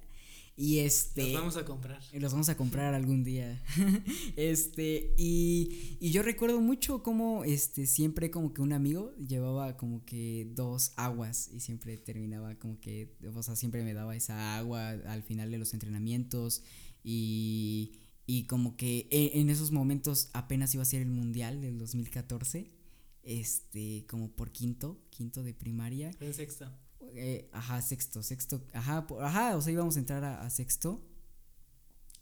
Y este. Los vamos a comprar. Los vamos a comprar algún día. este, y, y yo recuerdo mucho cómo este, siempre como que un amigo llevaba como que dos aguas y siempre terminaba como que, o sea, siempre me daba esa agua al final de los entrenamientos y, y como que e, en, esos momentos apenas iba a ser el mundial del 2014, este, como por quinto, quinto de primaria. En sexto. Eh, ajá, sexto, sexto, ajá, ajá, o sea, íbamos a entrar a, sexto.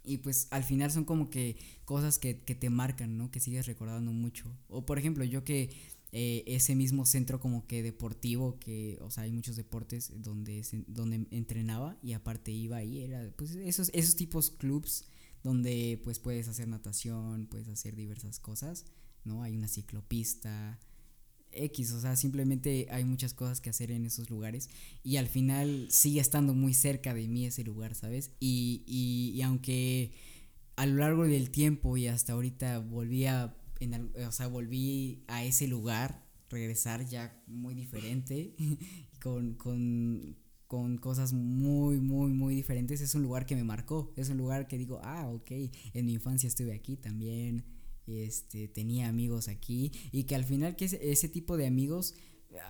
Y pues al final son como que cosas que, que, te marcan, ¿no? Que sigues recordando mucho. O por ejemplo, yo que eh, ese mismo centro como que deportivo, que, o sea, hay muchos deportes donde, donde entrenaba y aparte iba ahí, era pues esos, esos tipos clubs donde pues puedes hacer natación, puedes hacer diversas cosas, ¿no? Hay una ciclopista, X, o sea, simplemente hay muchas cosas que hacer en esos lugares y al final sigue estando muy cerca de mí ese lugar, ¿sabes? Y, y, y aunque a lo largo del tiempo y hasta ahorita volví a, en, o sea, volví a ese lugar, regresar ya muy diferente, con, con, con cosas muy, muy, muy diferentes, es un lugar que me marcó, es un lugar que digo, ah, ok, en mi infancia estuve aquí también este, tenía amigos aquí y que al final que ese, tipo de amigos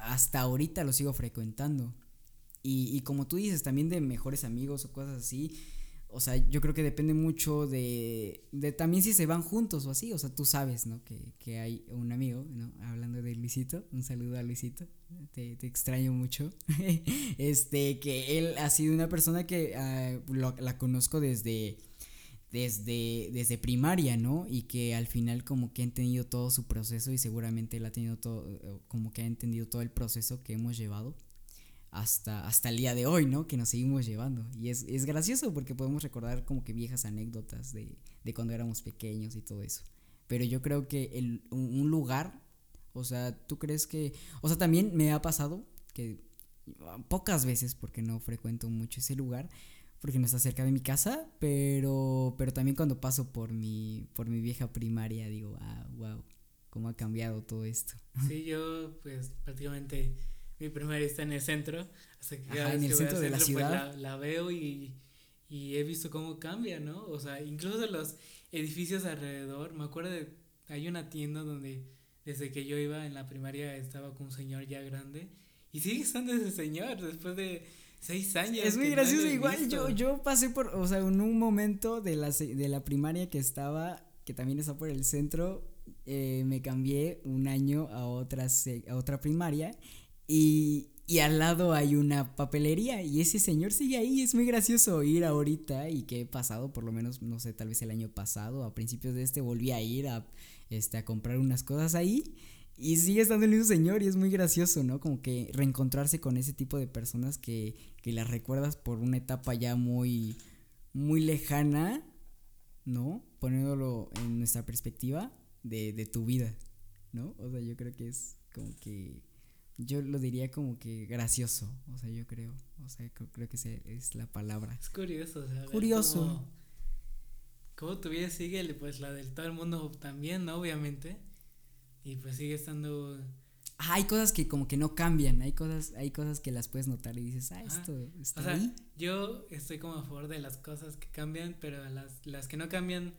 hasta ahorita los sigo frecuentando. Y, y, como tú dices, también de mejores amigos o cosas así. O sea, yo creo que depende mucho de, de también si se van juntos o así. O sea, tú sabes, ¿no? Que, que hay un amigo, ¿no? Hablando de Luisito, un saludo a Luisito. Te, te extraño mucho. este, que él ha sido una persona que ah, la conozco desde desde, desde primaria, ¿no? Y que al final como que ha entendido todo su proceso y seguramente él ha tenido todo, eh, como que ha entendido todo el proceso que hemos llevado hasta, hasta el día de hoy, ¿no? Que nos seguimos llevando. Y es, es gracioso porque podemos recordar como que viejas anécdotas de, de cuando éramos pequeños y todo eso. Pero yo creo que el, un lugar, o sea, ¿tú crees que... O sea, también me ha pasado que pocas veces, porque no frecuento mucho ese lugar, porque no está cerca de mi casa, pero, pero también cuando paso por mi, por mi vieja primaria digo, ah, wow, cómo ha cambiado todo esto. Sí, yo pues prácticamente mi primaria está en el centro, hasta que cada en el centro de la pues, ciudad. la, veo y, y he visto cómo cambia, ¿no? O sea, incluso los edificios alrededor, me acuerdo de, hay una tienda donde desde que yo iba en la primaria estaba con un señor ya grande y sigue estando ese señor después de Seis años. Es muy gracioso. Igual yo, yo pasé por, o sea, en un momento de la, de la primaria que estaba, que también está por el centro, eh, me cambié un año a otra, a otra primaria y, y al lado hay una papelería y ese señor sigue ahí. Es muy gracioso ir ahorita y que he pasado, por lo menos, no sé, tal vez el año pasado, a principios de este, volví a ir a, este, a comprar unas cosas ahí y sigue estando el mismo señor y es muy gracioso, ¿no? Como que reencontrarse con ese tipo de personas que, que las recuerdas por una etapa ya muy, muy lejana, ¿no? Poniéndolo en nuestra perspectiva de, de tu vida, ¿no? O sea, yo creo que es como que, yo lo diría como que gracioso, o sea, yo creo, o sea, creo, que es la palabra. Es curioso, o sea, Curioso. Cómo, tu vida sigue, pues la del todo el mundo también, ¿no? Obviamente y pues sigue estando... Ah, hay cosas que como que no cambian, hay cosas, hay cosas que las puedes notar y dices, ah, esto está o sea, Yo estoy como a favor de las cosas que cambian, pero las, las que no cambian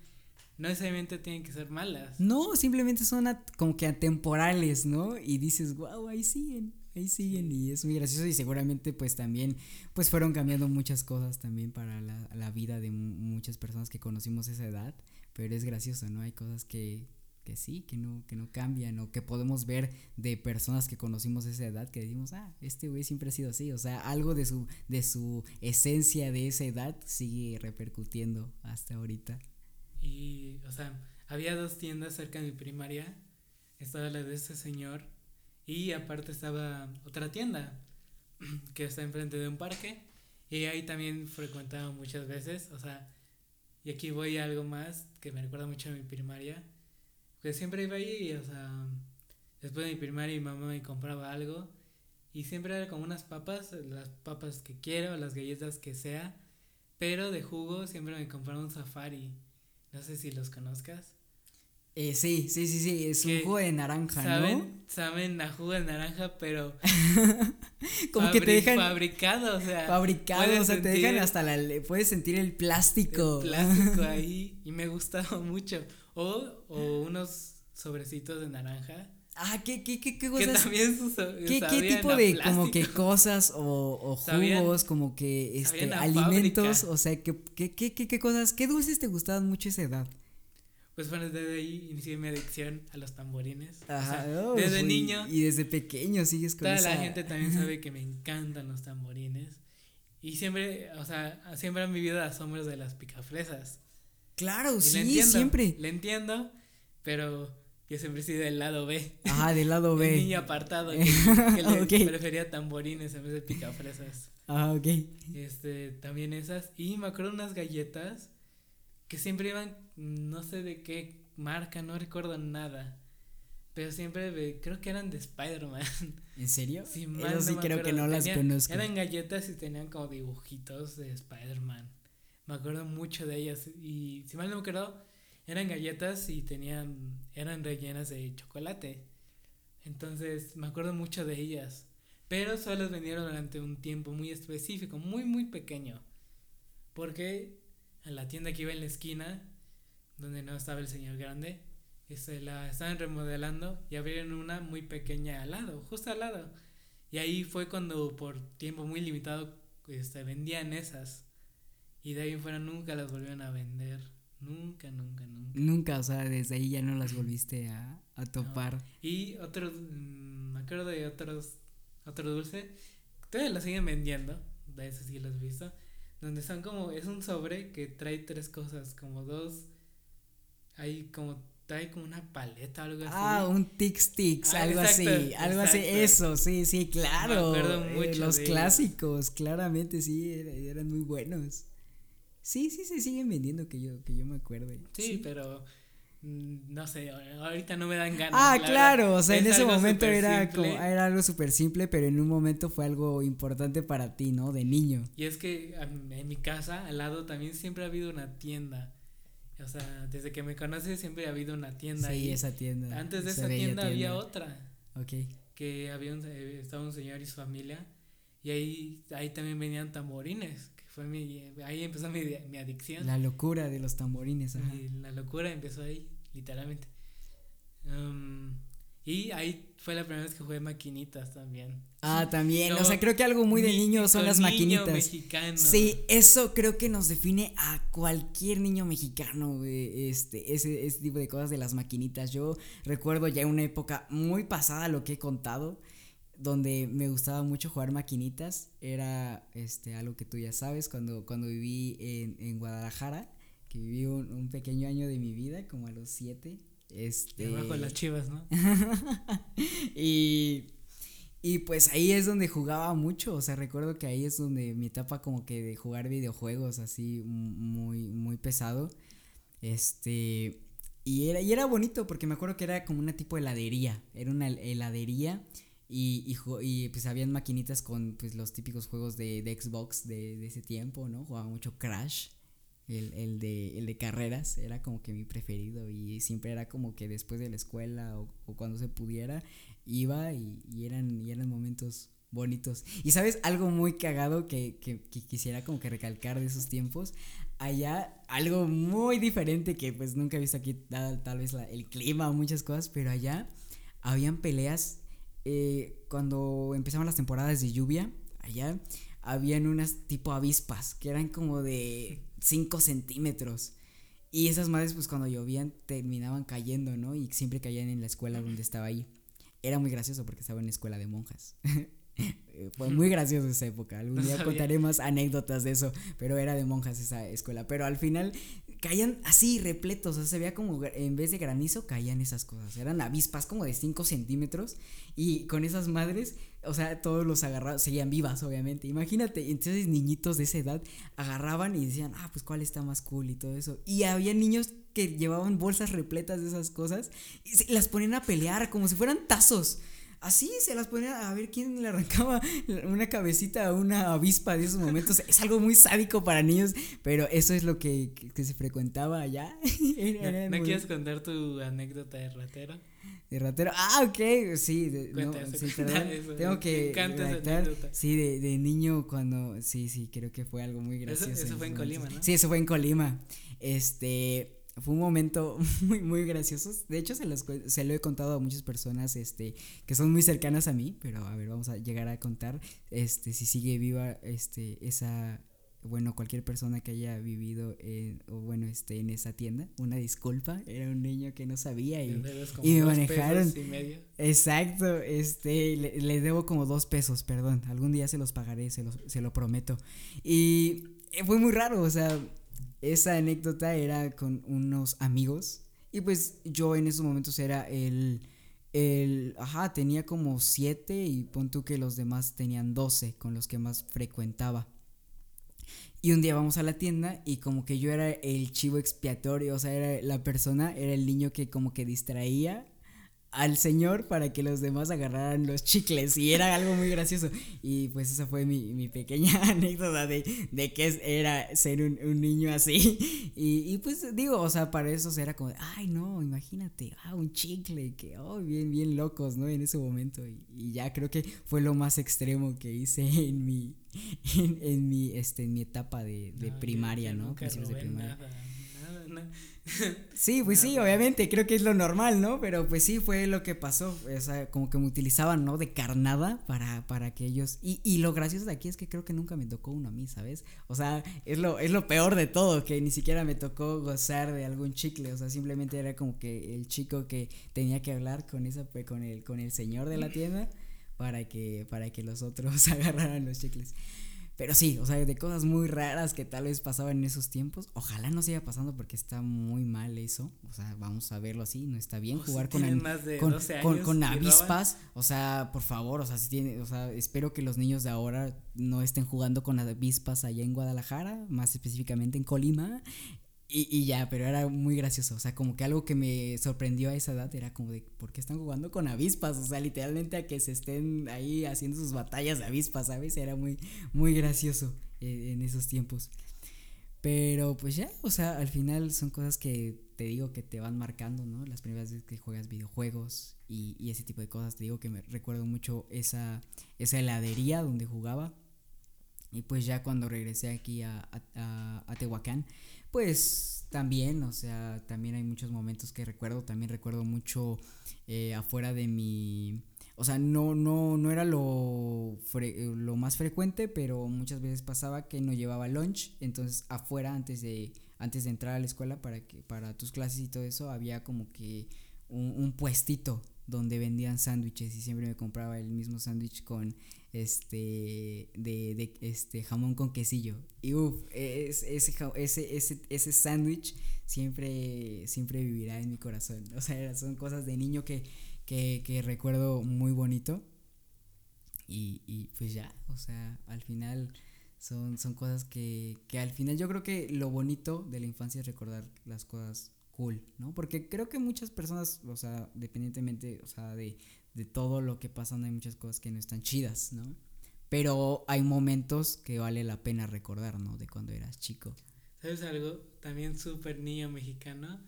no necesariamente tienen que ser malas. No, simplemente son como que atemporales, ¿no? Y dices, wow, ahí siguen, ahí siguen y es muy gracioso y seguramente pues también pues fueron cambiando muchas cosas también para la, la vida de muchas personas que conocimos esa edad, pero es gracioso, ¿no? Hay cosas que, que sí, que no, que no cambian, o que podemos ver de personas que conocimos esa edad que decimos, ah, este güey siempre ha sido así, o sea, algo de su, de su esencia de esa edad sigue repercutiendo hasta ahorita. Y, o sea, había dos tiendas cerca de mi primaria, estaba la de ese señor, y aparte estaba otra tienda que está enfrente de un parque, y ahí también frecuentaba muchas veces, o sea, y aquí voy a algo más que me recuerda mucho a mi primaria pues siempre iba ahí, o sea, después de mi primaria mi mamá me compraba algo y siempre era como unas papas, las papas que quiero, las galletas que sea, pero de jugo siempre me compraba un safari. No sé si los conozcas. Eh, sí, sí, sí, sí, es un jugo de naranja, saben, ¿no? Saben a jugo de naranja, pero como que te dejan fabricado, o sea, fabricado, o sea, te dejan hasta la puedes sentir el plástico. El plástico ahí y me gustaba mucho. O, o unos sobrecitos de naranja. Ah, ¿qué, qué, qué, qué cosas? Que también ¿Qué, ¿Qué tipo de como que cosas o, o jugos, como que este alimentos, o sea, ¿qué, qué, qué, qué, cosas, qué dulces te gustaban mucho a esa edad? Pues bueno, desde ahí inicié mi adicción a los tamborines. Ajá, o sea, desde niño. Y desde pequeño sigues con Toda la gente también sabe que me encantan los tamborines. Y siempre, o sea, siempre han vivido las sombras de las picafresas. Claro, sí, siempre. Le entiendo, pero yo siempre sido del lado B. Ajá, del lado B. niño apartado que, le prefería tamborines en vez de picafresas. Ah, ok. Este, también esas. Y me acuerdo unas galletas que siempre iban, no sé de qué marca, no recuerdo nada. Pero siempre creo que eran de Spider-Man. ¿En serio? Sí, sí creo que no las conozco. Eran galletas y tenían como dibujitos de Spider-Man. Me acuerdo mucho de ellas. Y si mal no me acuerdo, eran galletas y tenían, eran rellenas de chocolate. Entonces me acuerdo mucho de ellas. Pero solo vendieron durante un tiempo muy específico, muy, muy pequeño. Porque en la tienda que iba en la esquina, donde no estaba el señor grande, este, la estaban remodelando y abrieron una muy pequeña al lado, justo al lado. Y ahí fue cuando por tiempo muy limitado este, vendían esas. Y de ahí en fuera nunca las volvieron a vender. Nunca, nunca, nunca. Nunca, o sea, desde ahí ya no las volviste a, a topar. Y otros, mm, me acuerdo de otros, otro dulce, todavía las siguen vendiendo, de eso sí los he visto, donde son como, es un sobre que trae tres cosas, como dos, hay como, trae como una paleta o algo así. Ah, un tix tix, ah, algo así, algo así, eso, sí, sí, claro. Me mucho los clásicos, claramente, sí, eran muy buenos. Sí, sí se siguen vendiendo que yo, que yo me acuerdo. Sí, pero mm, no sé, ahorita no me dan ganas. Ah, claro, o sea, en ese momento era, como, era algo súper simple, pero en un momento fue algo importante para ti, ¿no? De niño. Y es que en mi casa, al lado, también siempre ha habido una tienda. O sea, desde que me conoces siempre ha habido una tienda. Sí, esa tienda. Antes de esa tienda, había otra. Ok. Que había un, eh, estaba un señor y su familia. Y ahí, ahí también venían tamborines fue mi, ahí empezó mi, mi adicción. La locura de los tamborines, ajá. la locura empezó ahí, literalmente. Um, y ahí fue la primera vez que jugué maquinitas también. Ah, también. o sea, creo que algo muy de niño son las maquinitas. Mexicano. Sí, eso creo que nos define a cualquier niño mexicano, este, ese, ese tipo de cosas de las maquinitas. Yo recuerdo ya una época muy pasada lo que he contado donde me gustaba mucho jugar maquinitas era este algo que tú ya sabes cuando, cuando viví en, en Guadalajara que viví un, pequeño año de mi vida como a los siete este bajo las chivas no y y pues ahí es donde jugaba mucho o sea recuerdo que ahí es donde mi etapa como que de jugar videojuegos así muy muy pesado este y era y era bonito porque me acuerdo que era como una tipo de heladería era una heladería y, y, y, pues habían maquinitas con pues los típicos juegos de, de Xbox de, de, ese tiempo, ¿no? Jugaba mucho Crash, el, el, de, el de carreras, era como que mi preferido y siempre era como que después de la escuela o, o cuando se pudiera iba y, y, eran, y eran momentos bonitos. Y sabes, algo muy cagado que, que, que, quisiera como que recalcar de esos tiempos, allá algo muy diferente que pues nunca he visto aquí, tal, tal vez el clima o muchas cosas, pero allá habían peleas eh, cuando empezaban las temporadas de lluvia, allá habían unas tipo avispas que eran como de 5 centímetros. Y esas madres, pues cuando llovían, terminaban cayendo, ¿no? Y siempre caían en la escuela donde estaba ahí. Era muy gracioso porque estaba en la escuela de monjas. Fue muy gracioso esa época. Algún día contaré más anécdotas de eso, pero era de monjas esa escuela. Pero al final caían así repletos, o sea, se veía como en vez de granizo caían esas cosas, eran avispas como de 5 centímetros y con esas madres, o sea, todos los agarraban, seguían vivas obviamente, imagínate, entonces niñitos de esa edad agarraban y decían, ah, pues cuál está más cool y todo eso, y había niños que llevaban bolsas repletas de esas cosas y las ponían a pelear como si fueran tazos. Así se las ponía a ver quién le arrancaba una cabecita a una avispa de esos momentos. es algo muy sádico para niños, pero eso es lo que, se frecuentaba allá. ¿No, quieres contar tu anécdota de ratero? De ratero. Ah, ok, sí, no, sí perdón. Tengo que Sí, de, de, niño cuando sí, sí, creo que fue algo muy gracioso. Eso, fue en Colima, ¿no? Sí, eso fue en Colima. Este, fue un momento muy, muy gracioso. De hecho, se, los, se lo he contado a muchas personas este, que son muy cercanas a mí, pero a ver, vamos a llegar a contar este, si sigue viva este, esa, bueno, cualquier persona que haya vivido en, o bueno, este, en esa tienda, una disculpa, era un niño que no sabía y, y me manejaron. Exacto, este, le, debo como dos pesos, perdón, algún día se los pagaré, se, los, se lo prometo. Y fue muy raro, o sea, esa anécdota era con unos amigos y pues yo en esos momentos era el, el, ajá, tenía como siete y pon tú que los demás tenían doce con los que más frecuentaba. Y un día vamos a la tienda y como que yo era el chivo expiatorio, o sea, era la persona, era el niño que como que distraía al señor para que los demás agarraran los chicles y era algo muy gracioso y pues esa fue mi, pequeña anécdota de, de que era ser un, niño así y, pues digo, o sea, para eso era como, ay no, imagínate, ah, un chicle, que, oh, bien, bien locos, ¿no? En ese momento y, ya creo que fue lo más extremo que hice en mi, en, mi, este, en mi etapa de, primaria, ¿no? de primaria. Sí, pues sí, obviamente, creo que es lo normal, ¿no? Pero pues sí, fue lo que pasó, o sea, como que me utilizaban, ¿no? De carnada para, para que ellos... Y, y lo gracioso de aquí es que creo que nunca me tocó uno a mí, ¿sabes? O sea, es lo, es lo peor de todo, que ni siquiera me tocó gozar de algún chicle, o sea, simplemente era como que el chico que tenía que hablar con, esa, con, el, con el señor de la tienda para que, para que los otros agarraran los chicles. Pero sí, o sea, de cosas muy raras que tal vez pasaban en esos tiempos. Ojalá no siga pasando porque está muy mal eso. O sea, vamos a verlo así, no está bien jugar con, con, avispas. O sea, por favor, o sea, si tiene, o sea, espero que los niños de ahora no estén jugando con avispas allá en Guadalajara, más específicamente en Colima. Y, y, ya, pero era muy gracioso. O sea, como que algo que me sorprendió a esa edad era como de, ¿por qué están jugando con avispas? O sea, literalmente a que se estén ahí haciendo sus batallas de avispas, ¿sabes? Era muy, muy gracioso eh, en esos tiempos. Pero pues ya, o sea, al final son cosas que te digo que te van marcando, ¿no? Las primeras veces que juegas videojuegos y, y ese tipo de cosas. Te digo que me recuerdo mucho esa, esa heladería donde jugaba. Y pues ya cuando regresé aquí a, a, a Tehuacán pues también, o sea, también hay muchos momentos que recuerdo, también recuerdo mucho eh, afuera de mi, o sea, no, no, no era lo, lo más frecuente, pero muchas veces pasaba que no llevaba lunch, entonces afuera antes de, antes de entrar a la escuela para que, para tus clases y todo eso, había como que un, un puestito donde vendían sándwiches y siempre me compraba el mismo sándwich con este de, de, este jamón con quesillo. Y uff ese ese ese ese sándwich siempre siempre vivirá en mi corazón. O sea son cosas de niño que que, que recuerdo muy bonito. Y, y, pues ya o sea al final son son cosas que que al final yo creo que lo bonito de la infancia es recordar las cosas cool, ¿no? Porque creo que muchas personas, o sea, dependientemente, o sea, de, de todo lo que pasa, hay muchas cosas que no están chidas, ¿no? Pero hay momentos que vale la pena recordar, ¿no? De cuando eras chico. ¿Sabes algo? También súper niño mexicano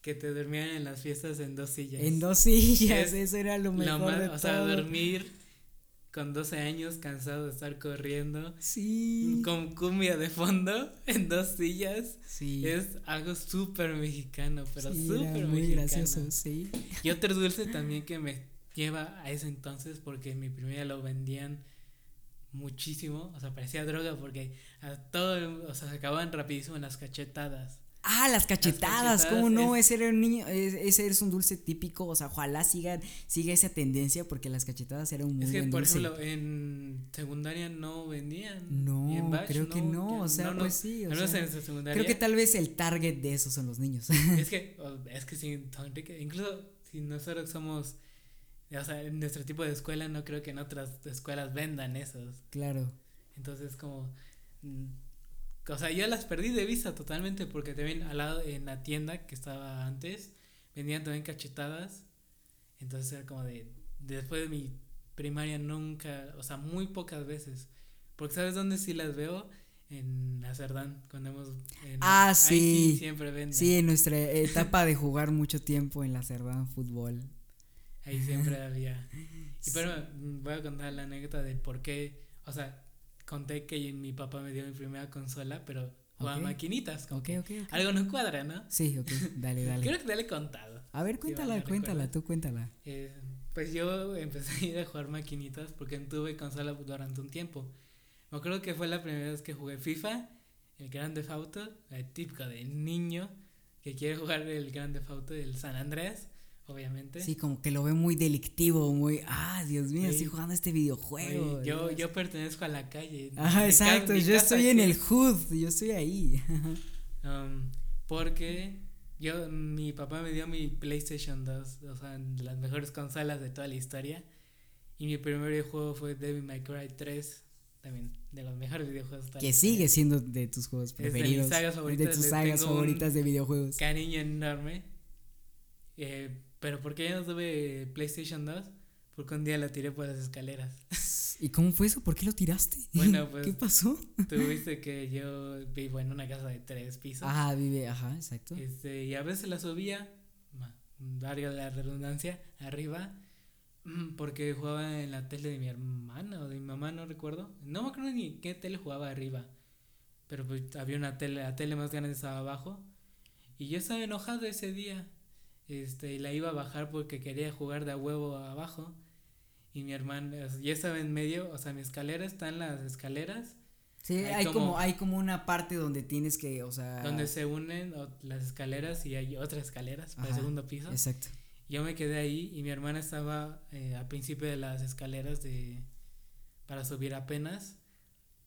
que te dormían en las fiestas en dos sillas. En dos sillas, eso era lo mejor de O sea, dormir con 12 años cansado de estar corriendo. Sí. Con cumbia de fondo en dos sillas. Sí. Es algo súper mexicano, pero súper muy gracioso, sí. Y otro dulce también que me lleva a ese entonces porque mi primera lo vendían muchísimo, o sea, parecía droga porque a todo, o sea, se acababan rapidísimo en las cachetadas. Ah, las cachetadas, ¿cómo no? ese era un niño, ese es un dulce típico, o sea, ojalá siga, siga esa tendencia porque las cachetadas eran un muy Es que, por ejemplo, en secundaria no vendían. No, creo que no, o sea, pues sí, o sea, creo que tal vez el target de esos son los niños. Es que, es que sí, incluso si nosotros somos, o sea, en nuestro tipo de escuela no creo que en otras escuelas vendan esos. Claro. Entonces como mm, o sea, yo las perdí de vista totalmente porque también al lado en la tienda que estaba antes vendían también cachetadas. Entonces era como de después de mi primaria nunca, o sea, muy pocas veces. Porque ¿sabes dónde sí las veo? En Acerdán, cuando hemos... ah, sí. siempre venden. Sí, en nuestra etapa de jugar mucho tiempo en la Cerdán fútbol. Ahí siempre había. Y pero voy a contar la anécdota de por qué, o sea, conté que mi papá me dio mi primera consola, pero jugaba maquinitas. Ok, ok, Algo no cuadra, ¿no? Sí, ok, dale, dale. Creo que te he contado. A ver, cuéntala, cuéntala, tú cuéntala. Eh, pues yo empecé a ir a jugar maquinitas porque tuve consola durante un tiempo. Me acuerdo que fue la primera vez que jugué FIFA, el Grande Auto, el típico de niño que quiere jugar el Grande Auto del San Andrés obviamente. Sí, como que lo ve muy delictivo, muy, ah, Dios mío, estoy jugando este videojuego. yo, yo pertenezco a la calle. Ajá, exacto, yo estoy en el hood, yo estoy ahí. um, porque yo, mi papá me dio mi PlayStation 2, o sea, las mejores consolas de toda la historia. Y mi primer juego fue Devil May Cry 3, también de los mejores videojuegos. Que sigue siendo de tus juegos preferidos. de, mis de tus sagas favoritas de videojuegos. Cariño enorme. Eh, pero ¿por qué no tuve PlayStation 2? Porque un día la tiré por las escaleras. ¿Y cómo fue eso? ¿Por qué lo tiraste? Bueno, pues. ¿Qué pasó? Tuviste que yo vivo en una casa de tres pisos. Ajá, vive, ajá, exacto. Este, y a veces la subía, varios la redundancia, arriba, porque jugaba en la tele de mi hermana o de mi mamá, no recuerdo. No me acuerdo ni qué tele jugaba arriba. Pero pues había una tele, la tele más grande estaba abajo. Y yo estaba enojado ese día este, y la iba a bajar porque quería jugar de a huevo abajo. Y mi hermana, ya estaba en medio, o sea, mi escalera está en las escaleras. Sí, hay, como, hay como una parte donde tienes que, o sea. Donde se unen las escaleras y hay otras escaleras para el segundo piso. Exacto. Yo me quedé ahí y mi hermana estaba eh, al principio de las escaleras de para subir apenas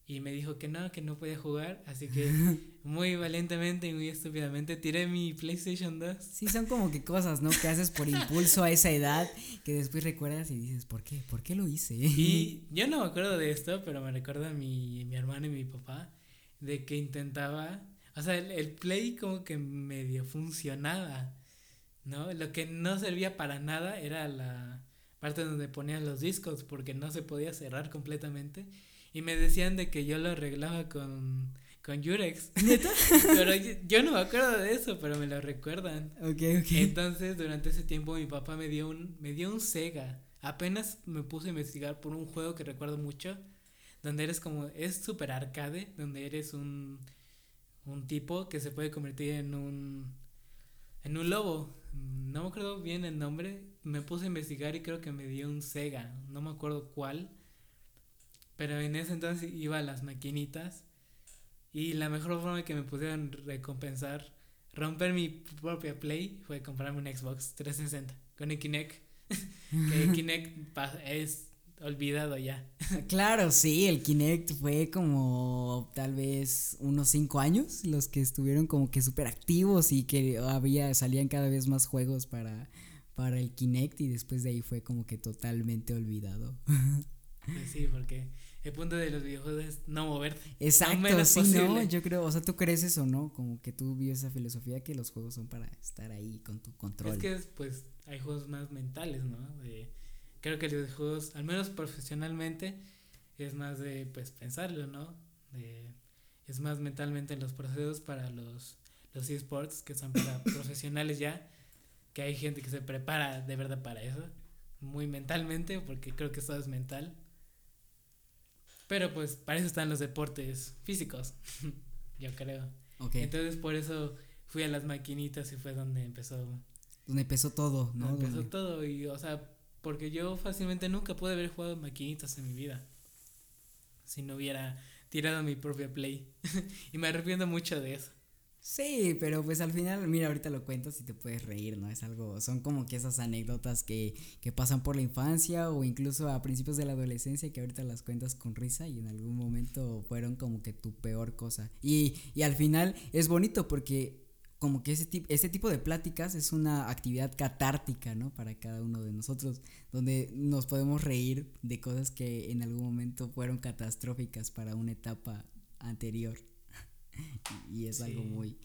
y me dijo que no, que no podía jugar, así que muy valientemente y muy estúpidamente tiré mi PlayStation 2. Sí, son como que cosas, ¿no? Que haces por impulso a esa edad, que después recuerdas y dices, ¿por qué? ¿Por qué lo hice? Y yo no me acuerdo de esto, pero me recuerda mi, mi hermano y mi papá, de que intentaba, o sea, el, el Play como que medio funcionaba, ¿no? Lo que no servía para nada era la parte donde ponían los discos, porque no se podía cerrar completamente y me decían de que yo lo arreglaba con, con Yurex. ¿Neta? pero yo, no me acuerdo de eso, pero me lo recuerdan. Ok, ok. Entonces, durante ese tiempo mi papá me dio un, me dio un Sega. Apenas me puse a investigar por un juego que recuerdo mucho, donde eres como, es super arcade, donde eres un, un tipo que se puede convertir en un, en un lobo. No me acuerdo bien el nombre, me puse a investigar y creo que me dio un Sega, no me acuerdo cuál pero en ese entonces iba a las maquinitas y la mejor forma que me pudieron recompensar, romper mi propia Play, fue comprarme un Xbox 360 con el Kinect. que el Kinect es olvidado ya. Claro, sí, el Kinect fue como tal vez unos 5 años los que estuvieron como que súper activos y que había, salían cada vez más juegos para, para el Kinect y después de ahí fue como que totalmente olvidado. Pues sí, porque el punto de los videojuegos es no moverte. Exacto, sí, no, yo creo, o sea, tú crees eso, ¿no? Como que tú vives esa filosofía que los juegos son para estar ahí con tu control. Es que, pues, hay juegos más mentales, ¿no? De, creo que los juegos, al menos profesionalmente, es más de, pues, pensarlo, ¿no? De, es más mentalmente en los procesos para los, los esports, que son para profesionales ya, que hay gente que se prepara de verdad para eso, muy mentalmente, porque creo que todo es mental pero pues para eso están los deportes físicos, yo creo. Entonces por eso fui a las maquinitas y fue donde empezó. Donde empezó todo, ¿no? empezó todo y, o sea, porque yo fácilmente nunca pude haber jugado maquinitas en mi vida. Si no hubiera tirado mi propia play. y me arrepiento mucho de eso. Sí, pero pues al final, mira, ahorita lo cuentas y te puedes reír, ¿no? Es algo, son como que esas anécdotas que, que pasan por la infancia o incluso a principios de la adolescencia que ahorita las cuentas con risa y en algún momento fueron como que tu peor cosa. Y, y al final es bonito porque como que ese, tipo este tipo de pláticas es una actividad catártica, ¿no? Para cada uno de nosotros, donde nos podemos reír de cosas que en algún momento fueron catastróficas para una etapa anterior. y es algo muy,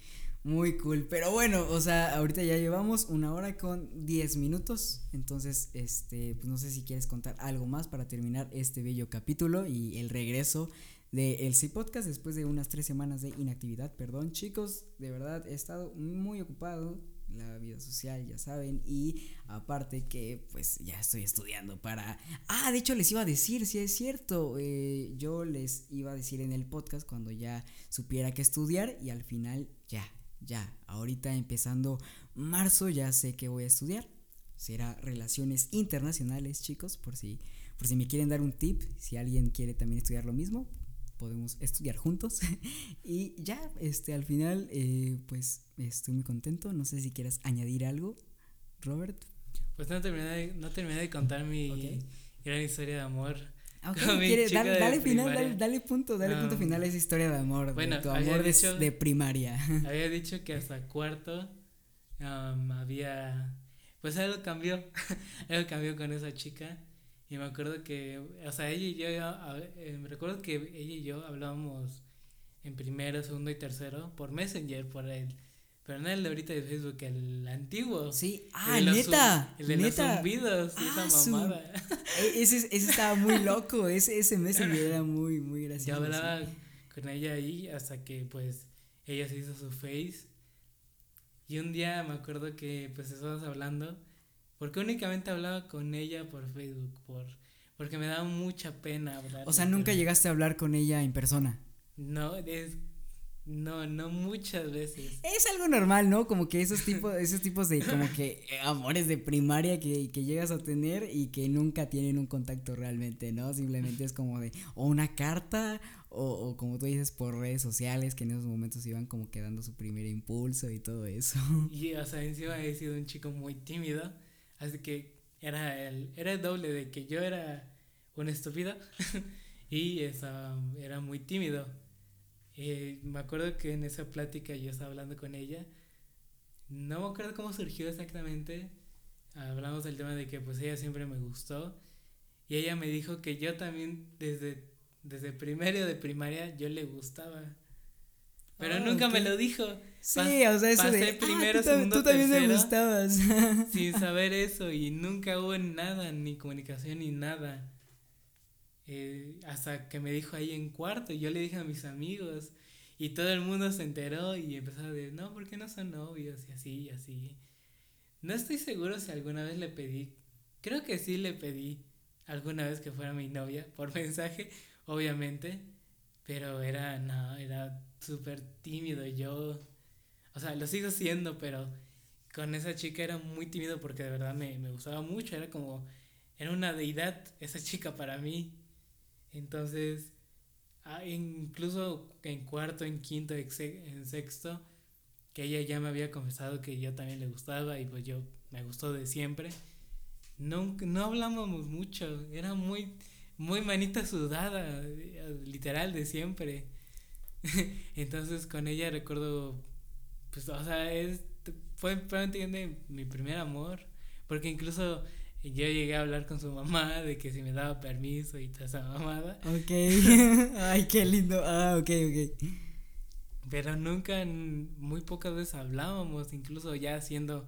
Muy cool. Pero bueno, o sea, ahorita ya llevamos una hora con 10 minutos. Entonces, este, pues no sé si quieres contar algo más para terminar este bello capítulo y el regreso de El C Podcast después de unas tres semanas de inactividad. Perdón, chicos, de verdad he estado muy ocupado. La vida social, ya saben. Y aparte que pues ya estoy estudiando para... Ah, de hecho les iba a decir, si es cierto. Eh, yo les iba a decir en el podcast cuando ya supiera que estudiar y al final ya ya, ahorita empezando marzo ya sé que voy a estudiar. Será relaciones internacionales, chicos, por si, por si me quieren dar un tip, si alguien quiere también estudiar lo mismo, podemos estudiar juntos. y ya, este, al final, eh, pues estoy muy contento. No sé si quieras añadir algo, Robert. Pues no terminé de, no terminé de contar mi gran historia de amor Okay, dale, final, dale, punto, dale punto final a esa historia de amor. Bueno, de tu amor de, primaria. Había dicho que hasta cuarto había. Pues algo cambió. algo cambió con esa chica. Y me acuerdo que. O sea, ella y yo. Eh, me recuerdo que ella y yo hablábamos en primero, segundo y tercero por Messenger, por el pero no el de ahorita de Facebook, el antiguo. Sí, ah, neta. el de los zumbidos, ah, esa mamada. E, ese, ese estaba muy loco, ese, ese Messenger era muy, muy gracioso. Yo hablaba con ella ahí hasta que pues ella se hizo su face. Y un día me acuerdo que pues estábamos hablando, porque únicamente hablaba con ella por Facebook, por porque me daba mucha pena hablar. O sea, nunca llegaste a hablar con ella en persona. No, es no, no muchas veces. Es algo normal, ¿no? Como que esos tipos, esos tipos de como que amores de primaria que, que, llegas a tener y que nunca tienen un contacto realmente, ¿no? Simplemente es como de o una carta o, o como tú dices por redes sociales que en esos momentos iban como que dando su primer impulso y todo eso. Y o sea, encima he sido un chico muy tímido, así que era el, era el doble de que yo era un estúpido y esa, era muy tímido. Eh, me acuerdo que en esa plática yo estaba hablando con ella. No me acuerdo cómo surgió exactamente. Hablamos del tema de que pues ella siempre me gustó. Y ella me dijo que yo también desde, desde primero de primaria yo le gustaba. Pero ah, nunca me lo dijo. Sí, o sea, eso de, ah, primero, tú, también me gustabas. sin saber eso y nunca hubo nada, ni comunicación ni nada. Eh, hasta que me dijo ahí en cuarto, y yo le dije a mis amigos, y todo el mundo se enteró y empezó a decir, no, ¿por qué no son novios? Y así, y así. No estoy seguro si alguna vez le pedí, creo que sí le pedí alguna vez que fuera mi novia, por mensaje, obviamente, pero era, no, era súper tímido, yo, o sea, lo sigo siendo, pero con esa chica era muy tímido porque de verdad me, me gustaba mucho, era como, era una deidad esa chica para mí. Entonces, incluso en cuarto, en quinto, en sexto, que ella ya me había confesado que yo también le gustaba y pues yo me gustó de siempre. No, no hablábamos mucho, era muy, muy manita sudada, literal de siempre. Entonces con ella recuerdo, pues, o sea, es, fue probablemente mi primer amor, porque incluso yo llegué a hablar con su mamá de que si me daba permiso y toda esa mamada. Ok. Ay, qué lindo. Ah, ok, ok. Pero nunca, muy pocas veces hablábamos, incluso ya haciendo,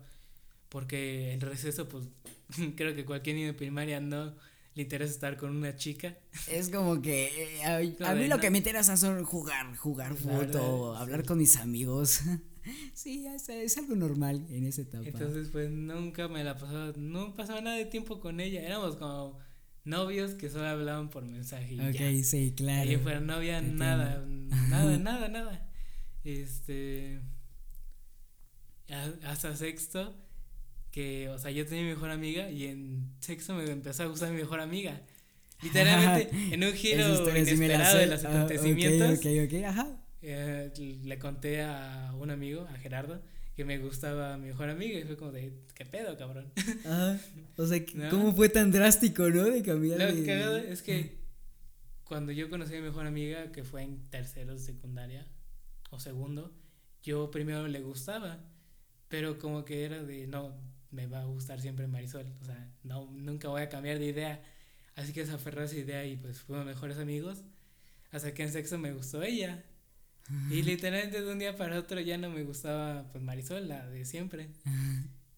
porque en receso, pues creo que cualquier niño de primaria no le interesa estar con una chica. Es como que eh, a, mí lo que me interesa son jugar, jugar fútbol, hablar con mis amigos. sí, es, algo normal en esa etapa. Entonces, pues nunca me la pasaba, no pasaba nada de tiempo con ella. Éramos como novios que solo hablaban por mensaje. Y ok, sí, claro. Y fuera novia, nada, nada, nada, nada. Este. Hasta sexto, que, o sea, yo tenía mi mejor amiga y en sexto me empezó a gustar mi mejor amiga. Literalmente, en un giro inesperado de los ah, acontecimientos. ok, ok, ajá eh, le conté a un amigo, a Gerardo, que me gustaba mi mejor amigo y fue como de, ¿qué pedo, cabrón? Ajá. O sea, ¿cómo fue tan drástico, no? De cambiar Lo que es que cuando yo conocí a mi mejor amiga, que fue en tercero de secundaria o segundo, yo primero le gustaba, pero como que era de, no, me va a gustar siempre Marisol, o sea, no, nunca voy a cambiar de idea. Así que se aferró a esa idea y pues fuimos mejores amigos. Hasta que en sexo me gustó ella. Y literalmente de un día para otro ya no me gustaba pues Marisol, la de siempre.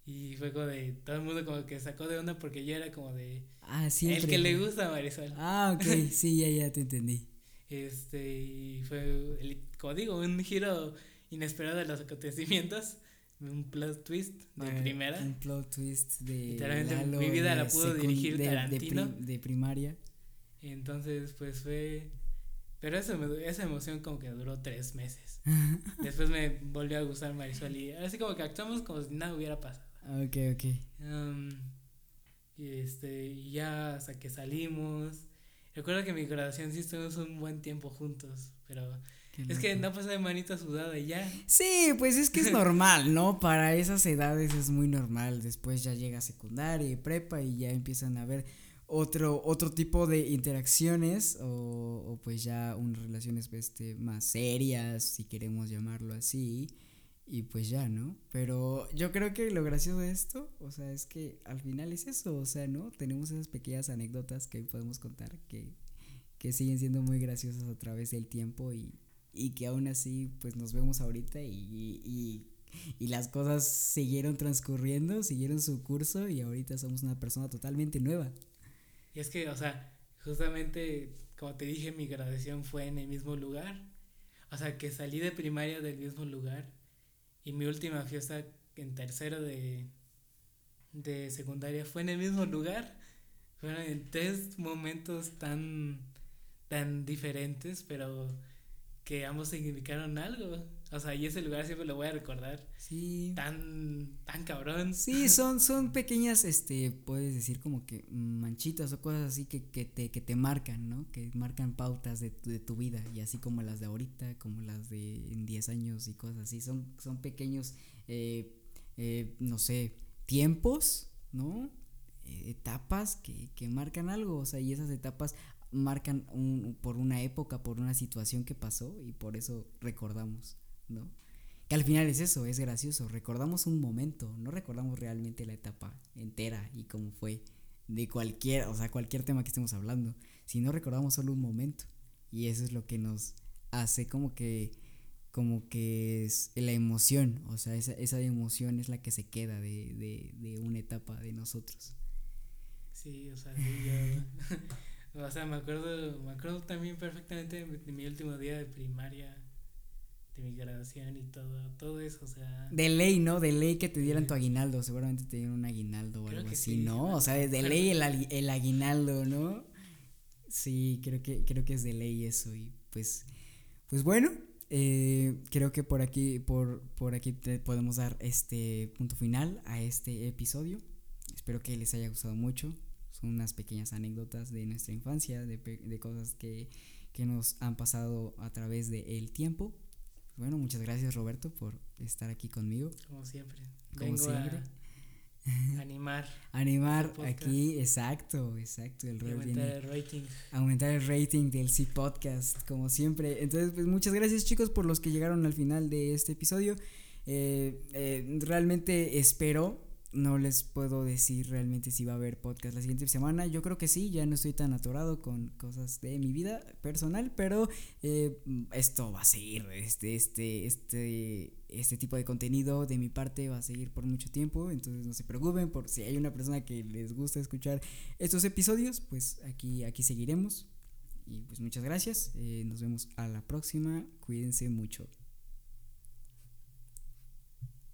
Y fue como de, todo el mundo como que sacó de onda porque yo era como de... Ah, siempre. El que le gusta a Marisol. Ah, ok, sí, ya, ya te entendí. Este, y fue, el, como digo, un giro inesperado de los acontecimientos. Un plot twist de Ah, primera. Un plot twist de. Literalmente Lalo mi vida la pudo dirigir de- de Tarantino. prim- de primaria. Entonces, pues fue. Pero esa, esa emoción como que duró tres meses. Después me volvió a gustar Marisol y así como que actuamos como si nada hubiera pasado. Ok, ok. Um, y este, ya hasta que salimos. Recuerdo que en mi graduación sí estuvimos un buen tiempo juntos, pero es que no pasé de manita sudada y ya. Sí, pues es que es normal, ¿no? Para esas edades es muy normal. Después ya llega secundaria y prepa y ya empiezan a haber otro, otro tipo de interacciones o, o pues ya unas relaciones este, más serias, si queremos llamarlo así. Y pues ya, ¿no? Pero yo creo que lo gracioso de esto, o sea, es que al final es eso, o sea, ¿no? Tenemos esas pequeñas anécdotas que podemos contar que, que siguen siendo muy graciosas a través del tiempo y, y que aún así pues nos vemos ahorita y, y, y las cosas siguieron transcurriendo, siguieron su curso y ahorita somos una persona totalmente nueva. Es que, o sea, justamente, como te dije, mi graduación fue en el mismo lugar. O sea, que salí de primaria del mismo lugar. Y mi última fiesta en tercero de, de secundaria fue en el mismo lugar. Fueron en tres momentos tan, tan diferentes, pero que ambos significaron algo. O sea, y ese lugar siempre lo voy a recordar. Sí. Tan, tan cabrón. Sí, son, son pequeñas, este, puedes decir como que manchitas o cosas así que, que, te, que te marcan, ¿no? Que marcan pautas de tu, de tu vida y así como las de ahorita, como las de en 10 años y cosas así. Son, son pequeños, eh, eh, no sé, tiempos, ¿no? Eh, etapas que, que marcan algo, o sea, y esas etapas marcan un, por una época, por una situación que pasó y por eso recordamos, ¿no? Que al final es eso, es gracioso. Recordamos un momento, no recordamos realmente la etapa entera y cómo fue de cualquier, o sea, cualquier tema que estemos hablando, sino recordamos solo un momento. Y eso es lo que nos hace como que, como que es la emoción, o sea, esa, esa emoción es la que se queda de, de, de una etapa de nosotros. Sí, o sea, o sea, me acuerdo, me acuerdo también perfectamente de mi último día de primaria, de mi graduación y todo, todo eso, o sea. De ley, ¿no? De ley que te dieran tu aguinaldo, seguramente te dieron un aguinaldo o algo así, sí, ¿no? O sea, de ley el, el aguinaldo, ¿no? Sí, creo que, creo que es de ley eso y pues, pues bueno, eh, creo que por aquí, por, por aquí te podemos dar este punto final a este episodio. Espero que les haya gustado mucho. Son unas pequeñas anécdotas de nuestra infancia, de, de cosas que, que nos han pasado a través del tiempo. Bueno, muchas gracias Roberto por estar aquí conmigo. Como siempre. Como Vengo siempre. a animar Animar Este aquí, exacto, exacto. El aumentar viene el rating. aumentar el rating del C Podcast, como siempre. Entonces, pues muchas gracias chicos por los que llegaron al final de este episodio. Eh, eh, realmente espero, no les puedo decir realmente si va a haber podcast la siguiente semana. Yo creo que sí, ya no estoy tan atorado con cosas de mi vida personal, pero eh, esto va a seguir. Este, este, este, este tipo de contenido de mi parte va a seguir por mucho tiempo. Entonces no se preocupen por si hay una persona que les gusta escuchar estos episodios, pues aquí, aquí seguiremos. Y pues muchas gracias. eh, nos vemos a la próxima. Cuídense mucho.